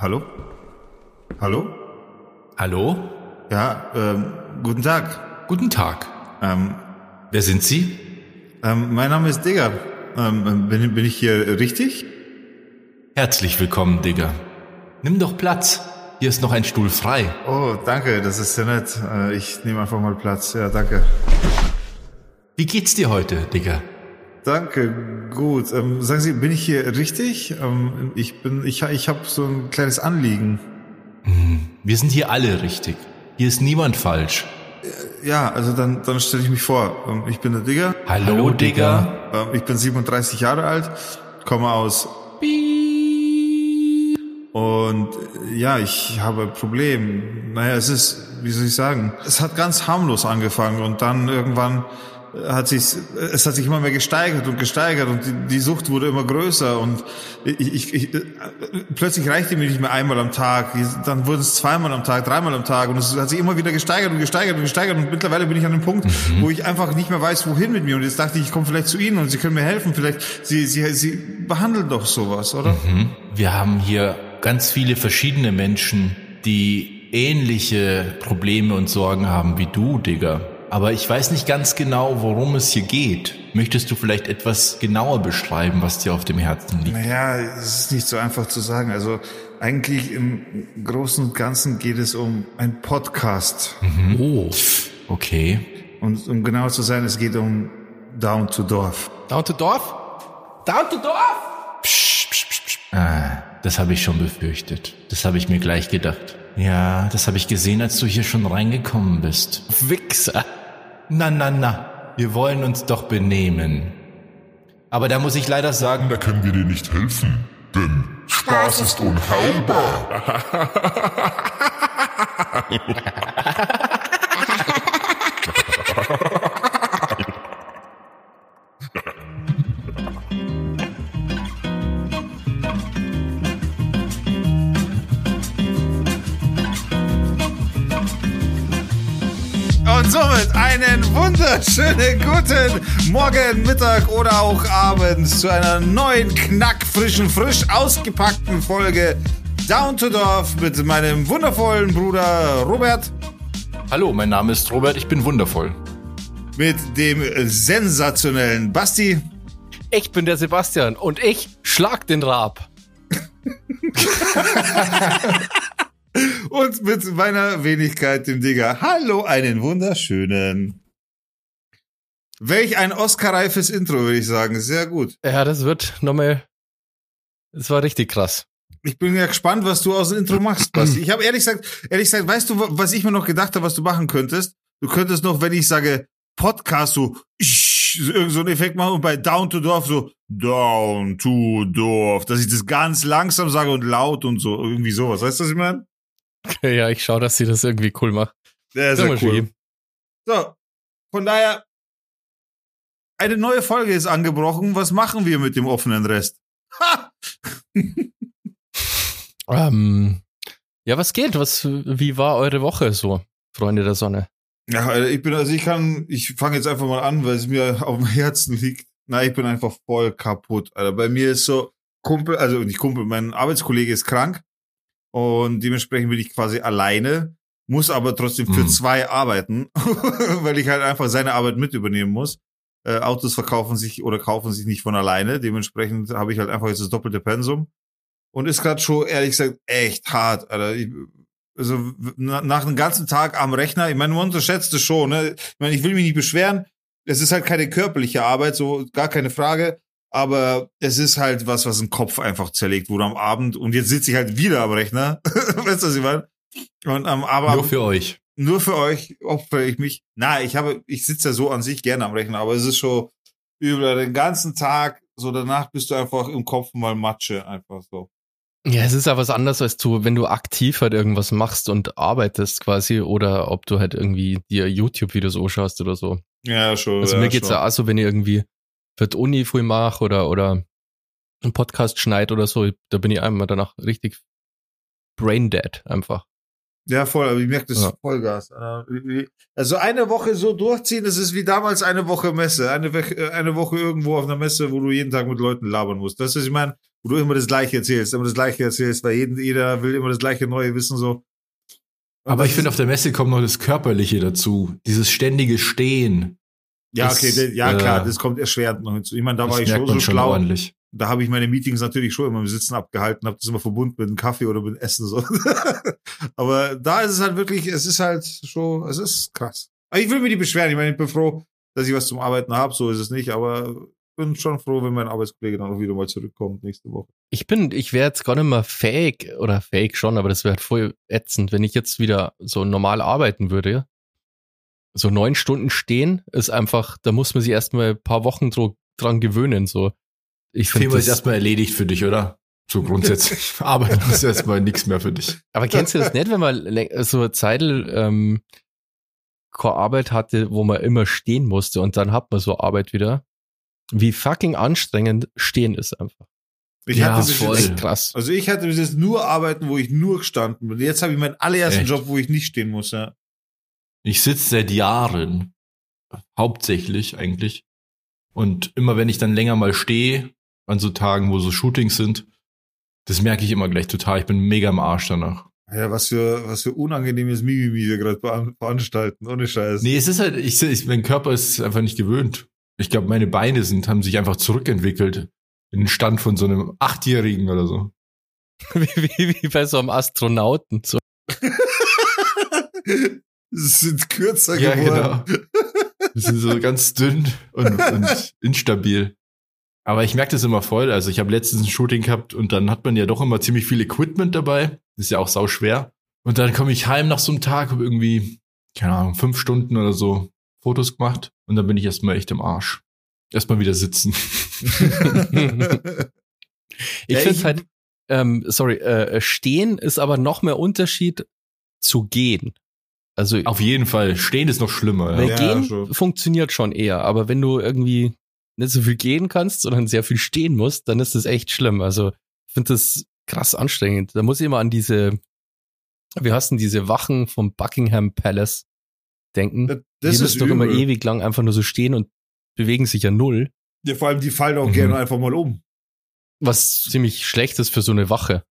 Hallo? Hallo? Hallo? Ja, ähm, guten Tag. Guten Tag. Ähm, Wer sind Sie? ähm, mein Name ist Digger. Ähm, bin, bin ich hier richtig? Herzlich willkommen, Digger. Nimm doch Platz. Hier ist noch ein Stuhl frei. Oh, danke, das ist sehr nett. Äh, ich nehme einfach mal Platz. Ja, danke. Wie geht's dir heute, Digger? Danke, gut. Ähm, sagen Sie, bin ich hier richtig? Ähm, ich bin, ich, ich habe so ein kleines Anliegen. Wir sind hier alle richtig. Hier ist niemand falsch. Ja, also dann, dann stelle ich mich vor. Ähm, ich bin der Digger. Hallo, Digger. Ähm, ich bin 37 Jahre alt, komme aus und äh, ja, ich habe ein Problem. Naja, es ist, wie soll ich sagen, es hat ganz harmlos angefangen und dann irgendwann hat sich, es hat sich immer mehr gesteigert und gesteigert und die, die Sucht wurde immer größer und ich, ich, ich, plötzlich reichte mir nicht mehr einmal am Tag, dann wurden es zweimal am Tag, dreimal am Tag und es hat sich immer wieder gesteigert und gesteigert und gesteigert und mittlerweile bin ich an dem Punkt, Mhm. wo ich einfach nicht mehr weiß, wohin mit mir und jetzt dachte ich, ich komme vielleicht zu Ihnen und Sie können mir helfen, vielleicht, Sie, Sie, Sie behandeln doch sowas, oder? Mhm. Wir haben hier ganz viele verschiedene Menschen, die ähnliche Probleme und Sorgen haben wie du, Digger. Aber ich weiß nicht ganz genau, worum es hier geht. Möchtest du vielleicht etwas genauer beschreiben, was dir auf dem Herzen liegt? Naja, es ist nicht so einfach zu sagen. Also eigentlich im Großen und Ganzen geht es um ein Podcast. Oh, okay. Und um genauer zu sein, es geht um Down to Dorf. Down to Dorf? Down to Dorf? Ah, das habe ich schon befürchtet. Das habe ich mir gleich gedacht. Ja, das habe ich gesehen, als du hier schon reingekommen bist. Wichser. Na, na, na. Wir wollen uns doch benehmen. Aber da muss ich leider sagen, Da können wir dir nicht helfen, denn Spaß ist unheilbar. wunderschönen guten Morgen, Mittag oder auch Abend zu einer neuen, knackfrischen, frisch ausgepackten Folge Down to Dorf mit meinem wundervollen Bruder Robert, hallo, mein Name ist Robert, ich bin wundervoll. mit dem sensationellen Basti Ich bin der Sebastian und ich schlag den Rab. und mit meiner Wenigkeit, dem Digger. Hallo, einen wunderschönen. Welch ein Oscar-reifes Intro, würde ich sagen. Sehr gut. Ja, das wird nochmal. Das war richtig krass. Ich bin ja gespannt, was du aus dem Intro machst, Basti. Ich habe ehrlich gesagt, ehrlich gesagt, weißt du, was ich mir noch gedacht habe, was du machen könntest? Du könntest noch, wenn ich sage Podcast, so, irgend so einen Effekt machen und bei Down to Dorf so Down to Dorf, dass ich das ganz langsam sage und laut und so, irgendwie sowas. Weißt du, was ich meine? Ja, ich schau, dass sie das irgendwie cool macht. Ja, sehr cool. So, von daher, eine neue Folge ist angebrochen. Was machen wir mit dem offenen Rest? Ha! Ähm, ja, was geht? Was, wie war eure Woche so, Freunde der Sonne? Ja, Alter, ich bin, also ich kann, ich fange jetzt einfach mal an, weil es mir auf dem Herzen liegt. Na, ich bin einfach voll kaputt, Alter. Bei mir ist so, Kumpel, also nicht Kumpel, mein Arbeitskollege ist krank und dementsprechend bin ich quasi alleine, muss aber trotzdem für Mhm. zwei arbeiten, weil ich halt einfach seine Arbeit mit übernehmen muss. Äh, Autos verkaufen sich oder kaufen sich nicht von alleine, dementsprechend habe ich halt einfach jetzt das doppelte Pensum und ist gerade schon ehrlich gesagt echt hart, Alter. Ich, also na, nach einem ganzen Tag am Rechner, ich meine, man unterschätzt es schon, ne? Ich meine, ich will mich nicht beschweren. Es ist halt keine körperliche Arbeit, so gar keine Frage. Aber es ist halt was, was den Kopf einfach zerlegt wurde am Abend. Und jetzt sitze ich halt wieder am Rechner. weißt du, was ich meine? Und am Abend Nur für euch. Nur für euch opfere ich mich. Na, ich habe, ich sitze ja so an sich gerne am Rechner, aber es ist schon über den ganzen Tag, so danach bist du einfach im Kopf mal Matsche, einfach so. Ja, es ist ja was anderes, als du, wenn du aktiv halt irgendwas machst und arbeitest quasi oder ob du halt irgendwie dir YouTube-Videos anschaust oder so. Ja, schon. Also ja, mir geht's schon. ja auch so, wenn ich irgendwie für die Uni früh mache oder, oder einen Podcast schneid oder so, da bin ich einmal danach richtig brain dead einfach. Ja, voll, aber ich merke das Ja. Vollgas. Äh, Also eine Woche so durchziehen, das ist wie damals eine Woche Messe. Eine, Woche- äh, eine Woche irgendwo auf einer Messe, wo du jeden Tag mit Leuten labern musst. Das ist, ich meine, wo du immer das Gleiche erzählst, immer das Gleiche erzählst, weil jeden, jeder will immer das Gleiche Neue wissen, so. Und Aber ich finde, ist- auf der Messe kommt noch das Körperliche dazu. Dieses ständige Stehen. ja, okay, de- ja, äh, klar, das kommt erschwerend noch hinzu. Ich meine, da war ich schon so schlau. ordentlich. Da habe ich meine Meetings natürlich schon immer im Sitzen abgehalten, habe das immer verbunden mit einem Kaffee oder mit dem Essen so. Aber da ist es halt wirklich, es ist halt schon, es ist krass. Aber ich will mir die beschweren. Ich meine, ich bin froh, dass ich was zum Arbeiten habe, so ist es nicht, aber bin schon froh, wenn mein Arbeitskollege dann auch wieder mal zurückkommt nächste Woche. Ich bin, ich wäre jetzt gar nicht mehr fähig, oder fähig schon, aber das wäre halt voll ätzend, wenn ich jetzt wieder so normal arbeiten würde. So neun Stunden stehen ist einfach, da muss man sich erstmal ein paar Wochen dran gewöhnen. So. Ich finde Thema ist das, erstmal erledigt für dich, oder? So grundsätzlich. Arbeiten ist erstmal nichts mehr für dich. aber kennst du das nicht, wenn man so eine Zeit ähm, keine Arbeit hatte, wo man immer stehen musste und dann hat man so Arbeit wieder? Wie fucking anstrengend stehen ist einfach. Ich Ja, hatte bis voll. jetzt, krass. also ich hatte bis jetzt nur Arbeiten, wo ich nur gestanden bin. Jetzt habe ich meinen allerersten Echt? Job, wo ich nicht stehen muss. Ja. Ich sitze seit Jahren, hauptsächlich eigentlich. Und immer wenn ich dann länger mal stehe, an so Tagen, wo so Shootings sind, das merke ich immer gleich total. Ich bin mega im Arsch danach. Ja, was für, was für unangenehmes Mimimi wir gerade veranstalten, ohne Scheiß. Nee, es ist halt, ich, ich, mein Körper ist einfach nicht gewöhnt. Ich glaube, meine Beine sind, haben sich einfach zurückentwickelt. In den Stand von so einem Achtjährigen oder so. wie, wie, wie bei so einem Astronauten. So. Sie sind kürzer Ja, geworden. genau. Die sind so ganz dünn und, und instabil. Aber ich merke das immer voll. Also ich habe letztens ein Shooting gehabt und dann hat man ja doch immer ziemlich viel Equipment dabei. Ist ja auch sau schwer. Und dann komme ich heim nach so einem Tag, habe irgendwie, keine Ahnung, fünf Stunden oder so Fotos gemacht und dann bin ich erstmal echt im Arsch. Erstmal wieder sitzen. Ich Ja, finde halt, ähm, sorry, äh, stehen ist aber noch mehr Unterschied zu gehen. Also Auf jeden Fall. Stehen ist noch schlimmer. weil Ja. Ja, gehen schon. funktioniert schon eher, aber wenn du irgendwie nicht so viel gehen kannst, sondern sehr viel stehen musst, dann ist das echt schlimm. Also ich finde das krass anstrengend. Da muss ich immer an diese, wie heißt denn diese Wachen vom Buckingham Palace denken. Das, die das ist müssen doch immer ewig lang einfach nur so stehen und bewegen sich ja null, Ja, vor allem, die fallen auch Mhm. gerne einfach mal um. was ziemlich schlecht ist für so eine Wache.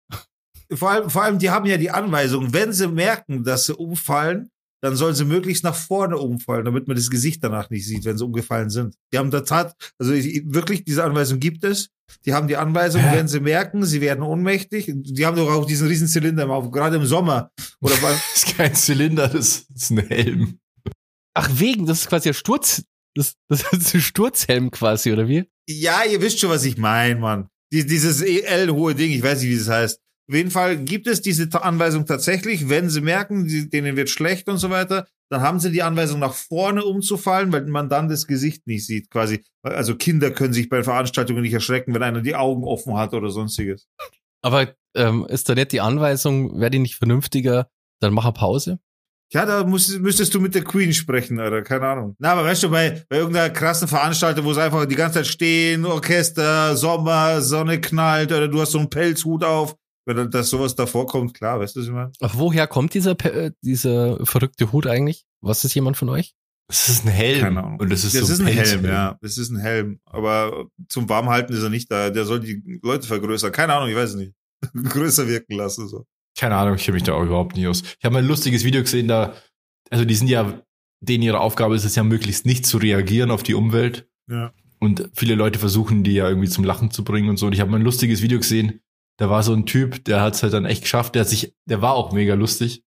Vor allem, vor allem, die haben ja die Anweisung, wenn sie merken, dass sie umfallen, dann sollen sie möglichst nach vorne umfallen, damit man das Gesicht danach nicht sieht, wenn sie umgefallen sind. Die haben da tat, also ich- wirklich, diese Anweisung gibt es. Die haben die Anweisung, Hä? wenn sie merken, sie werden ohnmächtig. Die haben doch auch diesen riesen Zylinder im Auge, gerade im Sommer. Oder Das ist kein Zylinder, das ist ein Helm. Ach, wegen, das ist quasi ein Sturz, das, das ist ein Sturzhelm quasi, oder wie? ja, ihr wisst schon, was ich meine, Mann. Die, dieses EL-hohe Ding, ich weiß nicht, wie das heißt. Auf jeden Fall gibt es diese Anweisung tatsächlich, wenn sie merken, die, denen wird schlecht und so weiter, dann haben sie die Anweisung nach vorne umzufallen, weil man dann das Gesicht nicht sieht, quasi. Also Kinder können sich bei Veranstaltungen nicht erschrecken, wenn einer die Augen offen hat oder sonstiges. Aber ähm, ist da nicht die Anweisung, wäre die nicht vernünftiger, dann mach eine Pause? Ja, da muss, müsstest du mit der Queen sprechen, oder keine Ahnung. Na, aber weißt du, bei, bei irgendeiner krassen Veranstaltung, wo sie einfach die ganze Zeit stehen, Orchester, Sommer, Sonne knallt, oder du hast so einen Pelzhut auf, wenn das sowas davor kommt, klar, weißt du, was ich meine? Ach, woher kommt dieser, äh, dieser verrückte Hut eigentlich? Was ist jemand von euch? Das ist ein Helm. Keine Ahnung. Und das ist, Das so ist ein. Helm, ja. Das ist ein Helm. Aber zum Warmhalten ist er nicht da. Der soll die Leute vergrößern. Keine Ahnung, ich weiß es nicht. Größer wirken lassen, so. Keine Ahnung, ich kenne mich da auch überhaupt nicht aus. Ich habe mal ein lustiges Video gesehen, da, also die sind ja, denen ihre Aufgabe ist es ja möglichst nicht zu reagieren auf die Umwelt. Ja. Und viele Leute versuchen, die ja irgendwie zum Lachen zu bringen und so. Und ich habe mal ein lustiges Video gesehen, da war so ein Typ, der hat es halt dann echt geschafft, der hat sich, der war auch mega lustig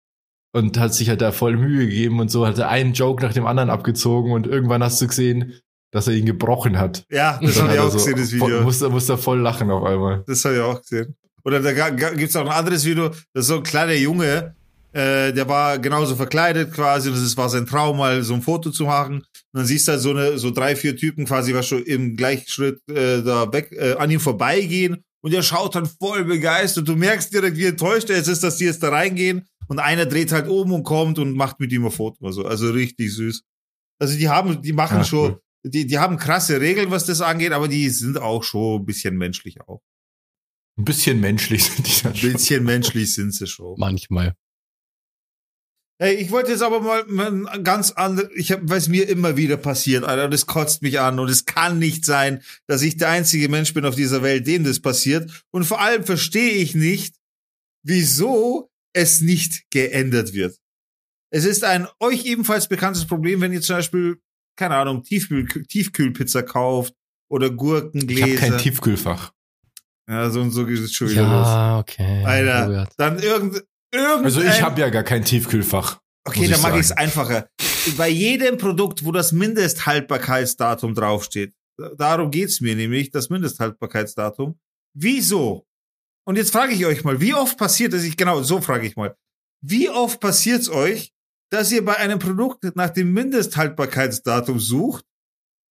und hat sich halt da voll Mühe gegeben und so, hat er einen Joke nach dem anderen abgezogen und irgendwann hast du gesehen, dass er ihn gebrochen hat. Ja, das habe ich auch gesehen, das voll, Video. musste, musste er voll lachen auf einmal. Das habe ich auch gesehen. Oder da gibt's auch ein anderes Video, das ist so ein kleiner Junge, äh, der war genauso verkleidet quasi und es war sein Traum, mal so ein Foto zu machen. Und dann siehst du halt so eine, so drei, vier Typen quasi, was schon im Gleichschritt äh, da weg äh, an ihm vorbeigehen und er schaut dann voll begeistert. Du merkst direkt, wie enttäuscht er jetzt ist, dass die jetzt da reingehen und einer dreht halt um und kommt und macht mit ihm ein Foto. Also, also richtig süß. Also die haben, die machen Ja, schon, cool. die, die haben krasse Regeln, was das angeht, aber die sind auch schon ein bisschen menschlich auch. Ein bisschen menschlich sind die dann Ein schon. bisschen menschlich sind sie schon. Manchmal. Hey, ich wollte jetzt aber mal, mal ein ganz andere, ich hab, was mir immer wieder passiert, Alter, das kotzt mich an und es kann nicht sein, dass ich der einzige Mensch bin auf dieser Welt, dem das passiert. Und vor allem verstehe ich nicht, wieso es nicht geändert wird. Es ist ein euch ebenfalls bekanntes Problem, wenn ihr zum Beispiel, keine Ahnung, Tiefkühl, Tiefkühlpizza kauft oder Gurkengläser. Ich habe kein Tiefkühlfach. Ja, so und so geht es schon wieder los. Ja, okay. Alter, dann irgend, irgendein... Also ich habe ja gar kein Tiefkühlfach. Okay, dann mache ich es einfacher. Bei jedem Produkt, wo das Mindesthaltbarkeitsdatum draufsteht, darum geht's mir nämlich, das Mindesthaltbarkeitsdatum. Wieso? Und jetzt frage ich euch mal, wie oft passiert es, ich genau, so frage ich mal, wie oft passiert's euch, dass ihr bei einem Produkt nach dem Mindesthaltbarkeitsdatum sucht,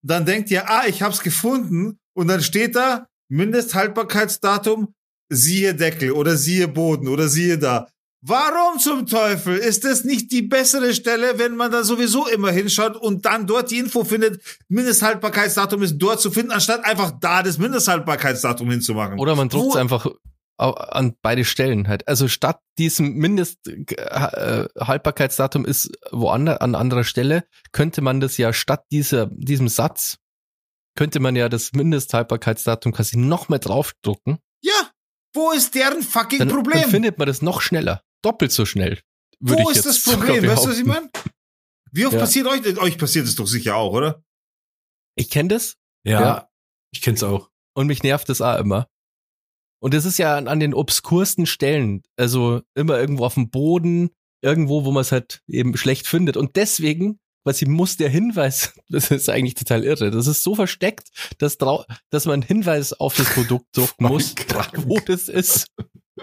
dann denkt ihr, ah, ich hab's gefunden, und dann steht da Mindesthaltbarkeitsdatum, siehe Deckel oder siehe Boden oder siehe da. Warum zum Teufel ist das nicht die bessere Stelle, wenn man da sowieso immer hinschaut und dann dort die Info findet, Mindesthaltbarkeitsdatum ist dort zu finden, anstatt einfach da das Mindesthaltbarkeitsdatum hinzumachen? Oder man druckt es einfach an beide Stellen halt. Also statt diesem Mindesthaltbarkeitsdatum ist woanders an anderer Stelle, könnte man das ja statt dieser, diesem Satz, könnte man ja das Mindesthaltbarkeitsdatum quasi noch mehr draufdrucken. Ja, wo ist deren fucking Dann, Problem? dann findet man das noch schneller. Doppelt so schnell. Wo ich ist das Problem? Weißt du, was ich meine? Wie oft Ja. passiert euch? Euch passiert es doch sicher auch, oder? Ich kenne das Ja, Ja. ich kenn's auch. und mich nervt das auch immer. Und das ist ja an, an den obskursten Stellen, also immer irgendwo auf dem Boden, irgendwo, wo man es halt eben schlecht findet. Und deswegen, quasi muss der Hinweis, das ist eigentlich total irre, das ist so versteckt, dass, dass man einen Hinweis auf das Produkt drucken muss, Krank. wo das ist.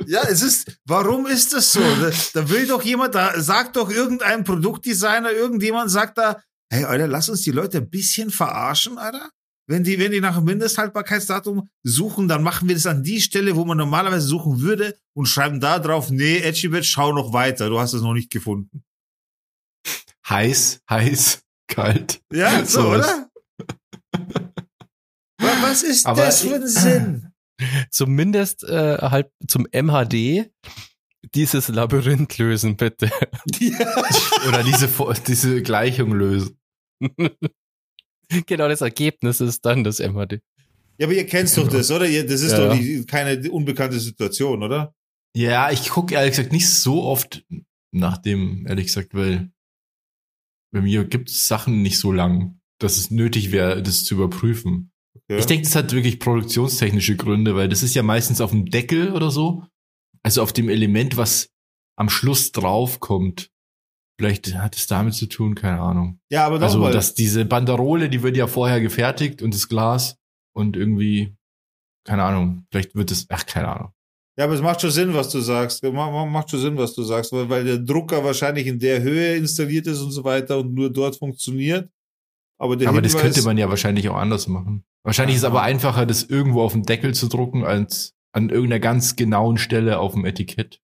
Ja, es ist, warum ist das so? Da, da will doch jemand, da sagt doch irgendein Produktdesigner, irgendjemand sagt da, hey, Alter, lass uns die Leute ein bisschen verarschen, Alter. Wenn die, wenn die nach dem Mindesthaltbarkeitsdatum suchen, dann machen wir das an die Stelle, wo man normalerweise suchen würde und schreiben da drauf, nee, Edgybet, schau noch weiter, du hast es noch nicht gefunden. Heiß, heiß, kalt. Ja, so, Sowas. oder? Wa- Was ist Aber das für ein Sinn? Zumindest äh, halt zum MHD dieses Labyrinth lösen, bitte. Ja. Oder diese, diese Gleichung lösen. genau, das Ergebnis ist dann das MHD. Ja, aber ihr kennt doch das, oder? Das ist Ja, doch die, keine unbekannte Situation, oder? Ja, ich gucke ehrlich gesagt nicht so oft nach dem, ehrlich gesagt, weil bei mir gibt es Sachen nicht so lang, dass es nötig wäre, das zu überprüfen. Ja. Ich denke, das hat wirklich produktionstechnische Gründe, weil das ist ja meistens auf dem Deckel oder so. Also auf dem Element, was am Schluss draufkommt. Vielleicht hat es damit zu tun, keine Ahnung. ja, aber Also, nochmal. dass diese Banderole, die wird ja vorher gefertigt und das Glas und irgendwie, keine Ahnung, vielleicht wird es, ach, keine Ahnung. Ja, aber es macht schon Sinn, was du sagst. Ma- ma- Macht schon Sinn, was du sagst, weil, weil der Drucker wahrscheinlich in der Höhe installiert ist und so weiter und nur dort funktioniert. Aber aber das könnte man ja wahrscheinlich auch anders machen. Wahrscheinlich ist es aber einfacher, das irgendwo auf dem Deckel zu drucken, als an irgendeiner ganz genauen Stelle auf dem Etikett.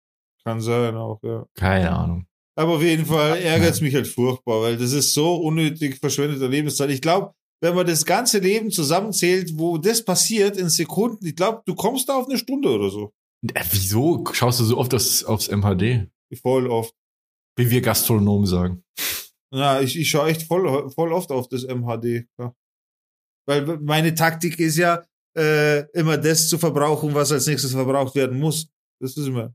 Kann sein auch, ja. Keine Ahnung. Aber auf jeden Fall ärgert es mich halt furchtbar, weil das ist so unnötig verschwendeter Lebenszeit. Ich glaube, wenn man das ganze Leben zusammenzählt, wo das passiert in Sekunden, ich glaube, du kommst da auf eine Stunde oder so. Äh, wieso schaust du so oft aufs, aufs MHD? Voll oft. Wie wir Gastronomen sagen. Ja, ich, ich schaue echt voll, voll oft auf das MHD. Ja. Weil meine Taktik ist ja, äh, immer das zu verbrauchen, was als nächstes verbraucht werden muss. Das ist immer.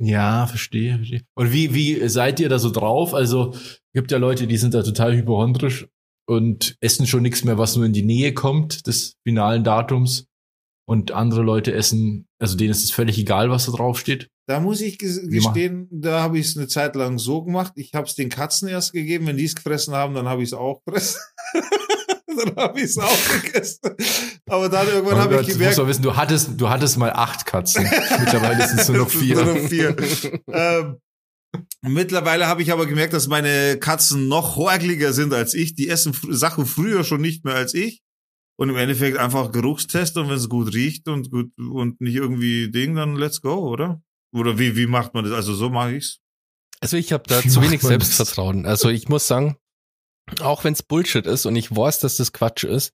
Ja, verstehe, verstehe. Und wie, wie seid ihr da so drauf? Also, gibt ja Leute, die sind da total hypochondrisch und essen schon nichts mehr, was nur in die Nähe kommt des finalen Datums. Und andere Leute essen, also denen ist es völlig egal, was da drauf steht. Da muss ich gestehen, da habe ich es eine Zeit lang so gemacht. Ich habe es den Katzen erst gegeben. Wenn die es gefressen haben, dann habe ich es auch gefressen. dann habe ich es auch gegessen. Aber dann irgendwann Oh habe ich du musst gemerkt, doch wissen, du hattest, du hattest mal acht Katzen. Mittlerweile sind es nur noch sind nur vier. noch vier. ähm, mittlerweile habe ich aber gemerkt, dass meine Katzen noch horgliger sind als ich. Die essen fr Sachen früher schon nicht mehr als ich. Und im Endeffekt einfach Geruchstest und wenn es gut riecht und gut und nicht irgendwie Ding, dann let's go, oder? Oder wie, wie macht man das? Also so mache ich's. Also ich habe da Wie zu wenig? Selbstvertrauen. Also ich muss sagen, auch wenn es Bullshit ist und ich weiß, dass das Quatsch ist,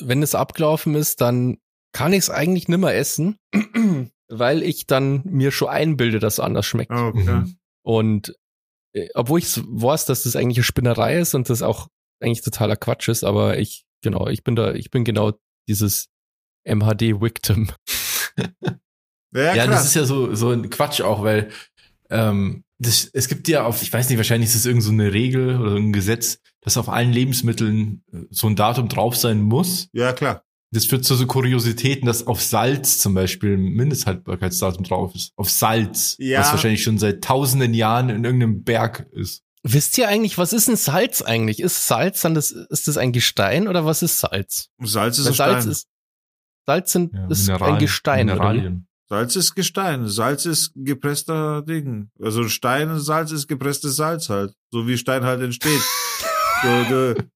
wenn es abgelaufen ist, dann kann ich es eigentlich nimmer essen, weil ich dann mir schon einbilde, dass es anders schmeckt. Okay. Mhm. Und äh, obwohl ich weiß, dass das eigentlich eine Spinnerei ist und das auch eigentlich totaler Quatsch ist, aber ich, genau, ich bin da, ich bin genau dieses MHD-Victim. ja, ja das ist ja so, so ein Quatsch auch, weil ähm, das, es gibt ja auf, ich weiß nicht, wahrscheinlich ist es irgend so eine Regel oder ein Gesetz, dass auf allen Lebensmitteln äh, so ein Datum drauf sein muss. Ja, klar. Das führt zu so Kuriositäten, dass auf Salz zum Beispiel ein Mindesthaltbarkeitsdatum drauf ist. Auf Salz. Ja. Was wahrscheinlich schon seit tausenden Jahren in irgendeinem Berg ist. Wisst ihr eigentlich, was ist ein Salz eigentlich? Ist Salz dann das, ist das ein Gestein oder was ist Salz? Salz ist ein Salz Stein. Ist, Salz sind, ja, ist ein Gestein. Mineralien. Salz ist Gestein. Salz ist gepresster Ding. Also Stein, Salz ist gepresstes Salz halt. So wie Stein halt entsteht. so, du,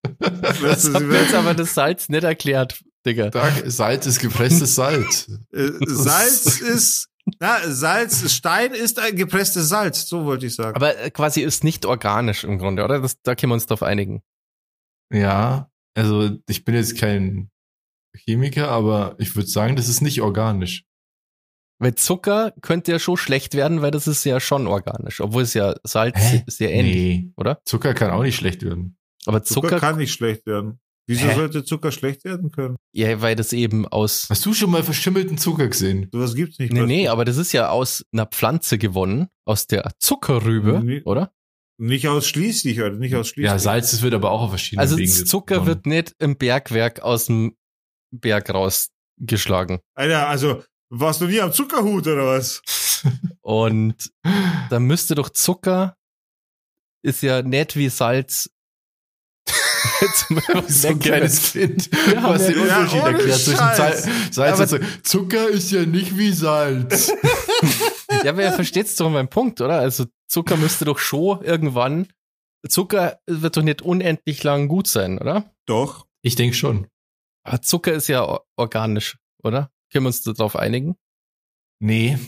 das hat mir jetzt aber das Salz nicht erklärt, Digga. Salz ist gepresstes Salz. Äh, Salz ist na, Salz, Stein ist ein gepresstes Salz, so wollte ich sagen. Aber äh, quasi ist nicht organisch im Grunde, oder? Das, da können wir uns drauf einigen. Ja, also ich bin jetzt kein Chemiker, aber ich würde sagen, das ist nicht organisch. Weil Zucker könnte ja schon schlecht werden, weil das ist ja schon organisch, obwohl es ja Salz Hä? sehr ähnlich, nee. oder? Zucker kann auch nicht schlecht werden. Aber Zucker, Zucker kann nicht schlecht werden. Wieso Hä? sollte Zucker schlecht werden können? Ja, weil das eben aus. Hast du schon mal verschimmelten Zucker gesehen? Sowas gibt's nicht. Nee, nee, aber das ist ja aus einer Pflanze gewonnen, aus der Zuckerrübe, nee, oder? Nicht ausschließlich, oder nicht ausschließlich. Ja, Salz, das wird aber auch auf verschiedenen also Wegen. Also Zucker gewonnen. wird nicht im Bergwerk aus dem Berg rausgeschlagen. Alter, also warst du nie am Zuckerhut oder was? Und da müsste doch Zucker ist ja nett wie Salz so ein kleines Kind, ja, was den Unterschied ja, erklärt zwischen Salz, Salz und Zucker. Zucker ist ja nicht wie Salz. ja, aber ihr versteht's doch mein Punkt, oder? Also Zucker müsste doch schon irgendwann, Zucker wird doch nicht unendlich lang gut sein, oder? Doch. Ich denke schon. Aber Zucker ist ja organisch, oder? Können wir uns darauf einigen? Nee,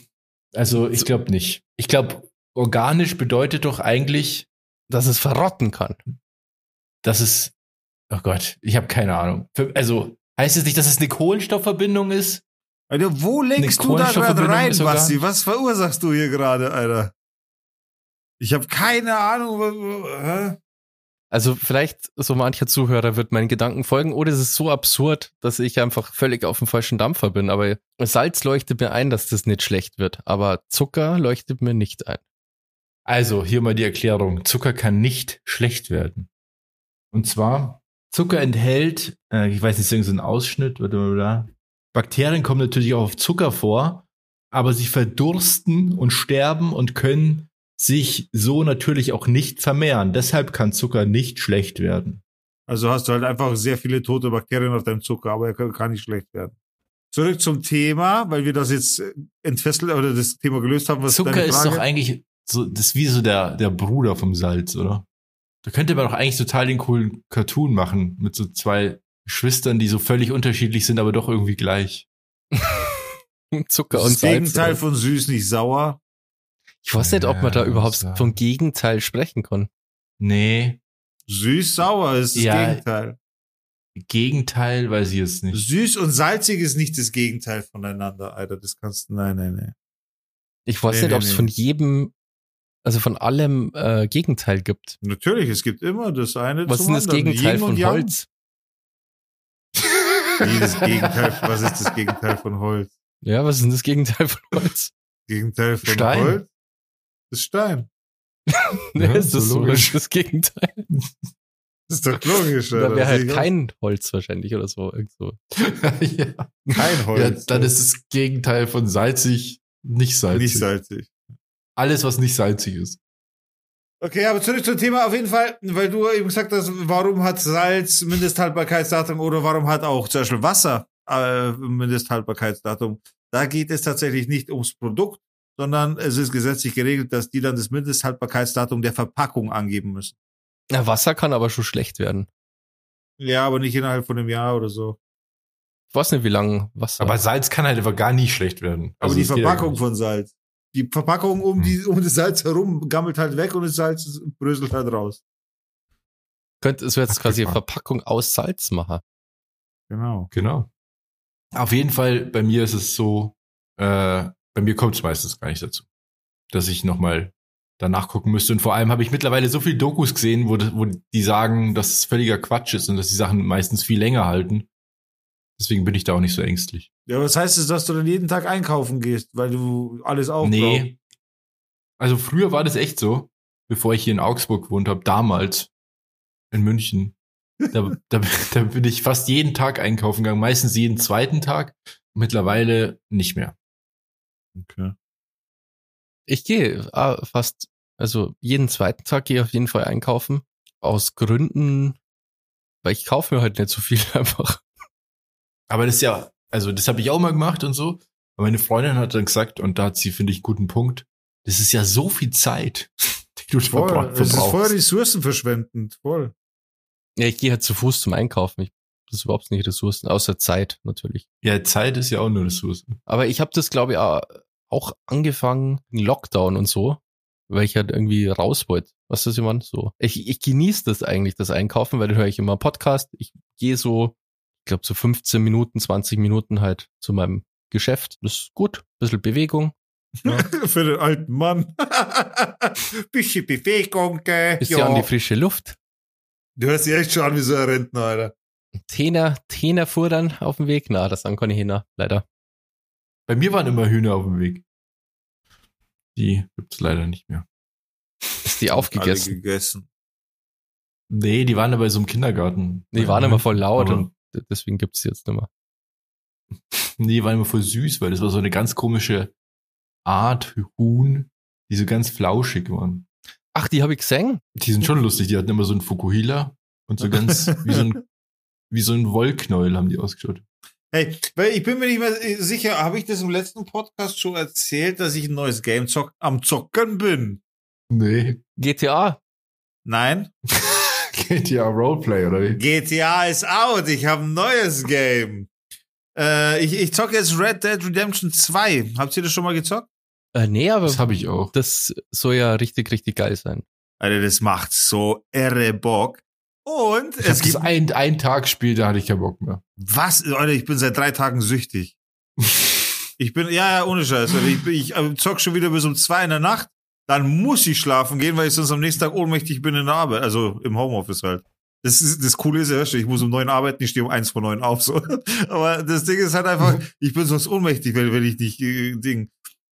also ich glaube nicht. Ich glaube, organisch bedeutet doch eigentlich, dass es verrotten kann dass es, oh Gott, ich habe keine Ahnung. Also heißt es nicht, dass es eine Kohlenstoffverbindung ist? Alter, wo lenkst du da gerade rein, Basti? Was verursachst du hier gerade, Alter? Ich habe keine Ahnung. Hä? Also vielleicht, so mancher Zuhörer wird meinen Gedanken folgen, oder es ist so absurd, dass ich einfach völlig auf dem falschen Dampfer bin. Aber Salz leuchtet mir ein, dass das nicht schlecht wird. Aber Zucker leuchtet mir nicht ein. Also, hier mal die Erklärung. Zucker kann nicht schlecht werden. Und zwar, Zucker enthält, äh, ich weiß nicht, so ein Ausschnitt, oder Bakterien kommen natürlich auch auf Zucker vor, aber sie verdursten und sterben und können sich so natürlich auch nicht vermehren. Deshalb kann Zucker nicht schlecht werden. Also hast du halt einfach sehr viele tote Bakterien auf deinem Zucker, aber er kann, kann nicht schlecht werden. Zurück zum Thema, weil wir das jetzt äh, entfesselt oder das Thema gelöst haben. Was Zucker ist doch eigentlich so, das ist wie so der, der Bruder vom Salz, oder? Da könnte man doch eigentlich total den coolen Cartoon machen mit so zwei Geschwistern, die so völlig unterschiedlich sind, aber doch irgendwie gleich. Zucker das und das Salz. Gegenteil von süß, nicht sauer. Ich weiß nicht, ob man da überhaupt ja. vom Gegenteil sprechen kann. Nee. Süß-sauer ist das ja, Gegenteil. Gegenteil weiß ich es nicht. Süß und salzig ist nicht das Gegenteil voneinander, Alter. Das kannst du, nein, nein, nein. Ich weiß nee, nicht, nee, ob es nee. von jedem also von allem äh, Gegenteil gibt. Natürlich, es gibt immer das eine. Was ist denn das Gegenteil von Holz? Wie das Gegenteil, was ist das Gegenteil von Holz? Ja, was ist denn das Gegenteil von Holz? Gegenteil von Stein. Holz? Das ist Stein. nee, ja, ist das so logisch. das Gegenteil? Das ist doch logisch, Da wäre halt kein Holz wahrscheinlich oder so. so. ja. Kein Holz. Ja, dann ist das Gegenteil von salzig nicht salzig. Nicht salzig. Alles, was nicht salzig ist. Okay, aber zurück zum Thema auf jeden Fall, weil du eben gesagt hast, warum hat Salz Mindesthaltbarkeitsdatum oder warum hat auch zum Beispiel Wasser äh, Mindesthaltbarkeitsdatum? Da geht es tatsächlich nicht ums Produkt, sondern es ist gesetzlich geregelt, dass die dann das Mindesthaltbarkeitsdatum der Verpackung angeben müssen. Ja, Wasser kann aber schon schlecht werden. Ja, aber nicht innerhalb von einem Jahr oder so. Ich weiß nicht, wie lange Wasser. Aber Salz kann halt aber gar nie schlecht werden. Also aber die Verpackung von Salz die Verpackung um, hm. die, um das Salz herum gammelt halt weg und das Salz bröselt halt raus. Könnte es jetzt quasi eine Verpackung aus Salz machen. Genau. Genau. Auf jeden Fall, bei mir ist es so, äh, bei mir kommt es meistens gar nicht dazu, dass ich nochmal danach gucken müsste. Und vor allem habe ich mittlerweile so viel Dokus gesehen, wo, wo die sagen, dass es völliger Quatsch ist und dass die Sachen meistens viel länger halten. Deswegen bin ich da auch nicht so ängstlich. Ja, was heißt es, dass du dann jeden Tag einkaufen gehst, weil du alles aufbrauchst? Nee. Also früher war das echt so, bevor ich hier in Augsburg gewohnt habe, damals in München. Da, da, da bin ich fast jeden Tag einkaufen gegangen, meistens jeden zweiten Tag. Mittlerweile nicht mehr. Okay. Ich gehe ah, fast, also jeden zweiten Tag gehe ich auf jeden Fall einkaufen. Aus Gründen, weil ich kaufe mir halt nicht so viel einfach. Aber das ist ja, also das habe ich auch mal gemacht und so. Aber meine Freundin hat dann gesagt, und da hat sie, finde ich, einen guten Punkt, das ist ja so viel Zeit, die du Voll. verbra- Es ist voll verbrauchst. ressourcenverschwendend. Voll. Ja, ich gehe halt zu Fuß zum Einkaufen. Ich, das ist überhaupt nicht Ressourcen, außer Zeit natürlich. Ja, Zeit ist ja auch eine Ressource. Aber ich habe das, glaube ich, auch- angefangen im Lockdown und so, weil ich halt irgendwie raus wollte. Was ist jemand so? Ich, ich genieße das eigentlich, das Einkaufen, weil dann höre ich immer Podcast. Ich gehe so, ich glaube, so 15 Minuten, 20 Minuten halt zu meinem Geschäft. Das ist gut. Bisschen Bewegung. Für den alten Mann. Bisschen Bewegung, gell? Bisschen an die frische Luft. Du hörst dich echt schon an wie so ein Rentner, Alter. Täner, Täner fuhr dann auf dem Weg. Na, das an kann ich hin, leider. Bei mir waren immer Hühner auf dem Weg. Die gibt's leider nicht mehr. Ist die Alle aufgegessen. gegessen. Nee, die waren aber so im Kindergarten. Die waren immer voll laut und deswegen gibt's die jetzt nicht mehr. Nee, waren immer voll süß, weil das war so eine ganz komische Art Huhn, die so ganz flauschig waren. Ach, die habe ich gesehen. Die sind schon lustig, die hatten immer so einen Fukuhila und so ganz wie so ein, wie so ein Wollknäuel haben die ausgeschaut. Hey, weil ich bin mir nicht mehr sicher, habe ich das im letzten Podcast schon erzählt, dass ich ein neues Game zock am Zocken bin? Nee. GTA. Nein? GTA Roleplay, oder wie? GTA ist out, ich habe ein neues Game. Äh, ich, ich zocke jetzt Red Dead Redemption 2. Habt ihr das schon mal gezockt? Äh, nee, aber Das habe ich auch. das soll ja richtig, richtig geil sein. Alter, das macht so irre Bock. Und Ich es gibt, ein, einen Tag gespielt, da hatte ich keinen Bock mehr. was, Alter, ich bin seit drei Tagen süchtig. Ich bin, ja, ja, ohne Scheiß. Alter. Ich, bin- ich äh, zock schon wieder bis um zwei in der Nacht. Dann muss ich schlafen gehen, weil ich sonst am nächsten Tag ohnmächtig bin in der Arbeit. Also im Homeoffice halt. Das ist, das Coole ist ja, ich muss um neun arbeiten, ich stehe um eins vor neun auf, so. Aber das Ding ist halt einfach, ich bin sonst ohnmächtig, wenn, wenn ich nicht, äh, Ding.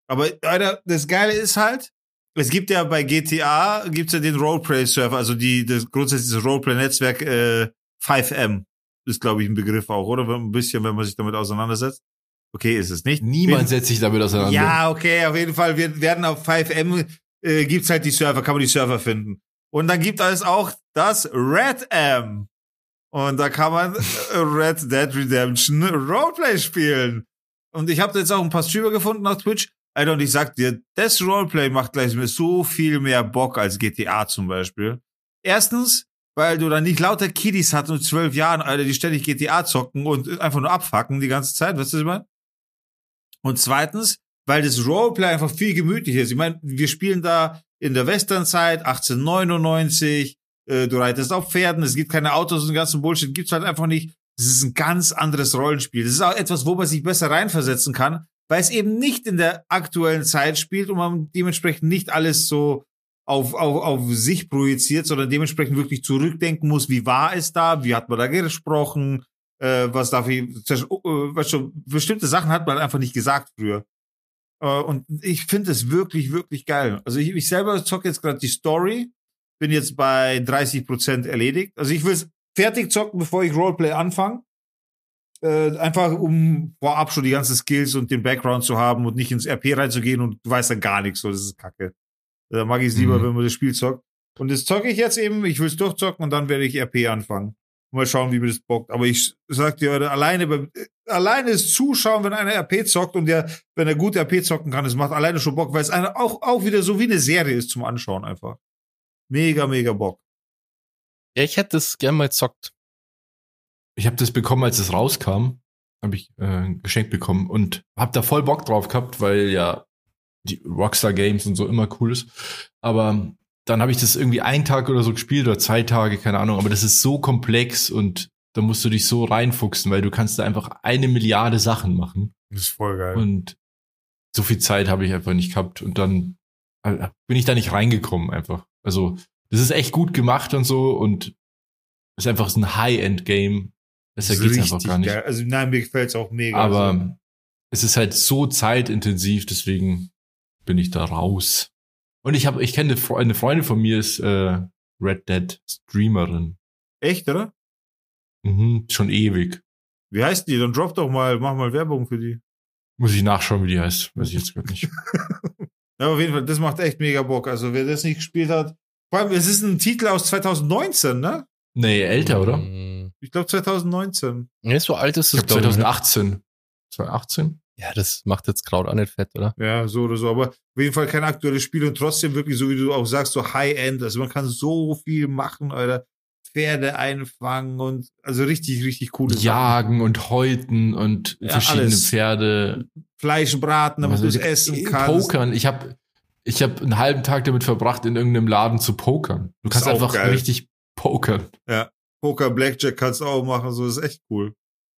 Aber, Alter, das Geile ist halt, es gibt ja bei GTA, gibt's ja den Roleplay-Server, also die, das grundsätzliche Roleplay-Netzwerk, äh, 5M. Ist, glaube ich, ein Begriff auch, oder? Ein bisschen, wenn man sich damit auseinandersetzt. Okay, ist es nicht. Niemand setzt sich damit auseinander. Ja, okay, auf jeden Fall. Wir werden auf 5M, äh, gibt's halt die Server, kann man die Server finden. Und dann gibt es auch das Red M. Und da kann man äh, Red Dead Redemption Roleplay spielen. Und ich habe jetzt auch ein paar Streamer gefunden auf Twitch. Alter, und ich sag dir, das Roleplay macht gleich mir so viel mehr Bock als GTA zum Beispiel. Erstens, weil du dann nicht lauter Kiddies hast mit zwölf Jahren, Alter, die ständig GTA zocken und einfach nur abfacken die ganze Zeit, weißt du, was ich meine? Und zweitens, weil das Roleplay einfach viel gemütlicher ist. Ich meine, wir spielen da in der Westernzeit 1899, äh, du reitest auf Pferden, es gibt keine Autos und den ganzen Bullshit, gibt's halt einfach nicht. Das ist ein ganz anderes Rollenspiel. Das ist auch etwas, wo man sich besser reinversetzen kann, weil es eben nicht in der aktuellen Zeit spielt und man dementsprechend nicht alles so auf, auf, auf sich projiziert, sondern dementsprechend wirklich zurückdenken muss, wie war es da, wie hat man da gesprochen, äh, was darf ich, äh, weißt du, bestimmte Sachen hat man einfach nicht gesagt früher. Äh, und ich finde es wirklich, wirklich geil. Also ich, ich selber zocke jetzt gerade die Story, bin jetzt bei 30 Prozent erledigt. Also ich will es fertig zocken, bevor ich Roleplay anfange. Äh, einfach um vorab schon die ganzen Skills und den Background zu haben und nicht ins RP reinzugehen und du weißt dann gar nichts, so das ist kacke. Da mag ich es lieber, Mhm. wenn man das Spiel zockt. Und das zocke ich jetzt eben, ich will es durchzocken und dann werde ich RP anfangen. Mal schauen, wie mir das bockt. Aber ich sag dir, alleine, beim, alleine das Zuschauen, wenn einer RP zockt und der, wenn er gut RP zocken kann, das macht alleine schon Bock, weil es eine, auch, auch wieder so wie eine Serie ist zum Anschauen einfach. Mega, mega Bock. Ja, ich hätte das gern mal zockt. Ich habe das bekommen, als es rauskam. Habe ich äh, ein Geschenk bekommen und habe da voll Bock drauf gehabt, weil ja die Rockstar Games und so immer cool ist. Aber dann habe ich das irgendwie einen Tag oder so gespielt oder zwei Tage, keine Ahnung. Aber das ist so komplex und da musst du dich so reinfuchsen, weil du kannst da einfach eine Milliarde Sachen machen. Das ist voll geil. Und so viel Zeit habe ich einfach nicht gehabt. Und dann äh, bin ich da nicht reingekommen einfach. Also, das ist echt gut gemacht und so und ist einfach so ein High-End-Game. Besser Das geht's einfach gar nicht. Geil. Also nein, mir gefällt's auch mega. Aber Also, es ist halt so zeitintensiv, deswegen bin ich da raus. Und ich habe, ich kenne eine, eine Freundin von mir ist äh, Red Dead Streamerin. echt, oder? Mhm, schon ewig. Wie heißt die? Dann drop doch mal, mach mal Werbung für die. Muss ich nachschauen, wie die heißt. Weiß ich jetzt gerade nicht. Ja, auf jeden Fall, das macht echt mega Bock. Also wer das nicht gespielt hat, vor allem, es ist ein Titel aus 2019, ne? Nee, älter, oder? Mm. Ich glaube 2019. Nee, so alt ist es, glaube glaub ich, nicht. 2018. 2018? Ja, das macht jetzt Kraut auch nicht fett, oder? Ja, so oder so. Aber auf jeden Fall kein aktuelles Spiel und trotzdem wirklich, so wie du auch sagst, so High-End. Also man kann so viel machen, Alter. Pferde einfangen und also richtig, richtig coole Sachen. Jagen und häuten und Ja, verschiedene alles. Pferde. Fleisch braten, damit Also, du es essen kannst. Pokern. Ich habe ich hab einen halben Tag damit verbracht, in irgendeinem Laden zu pokern. Du kannst auch einfach geil. richtig pokern. Poker, Blackjack kannst du auch machen, so ist echt cool.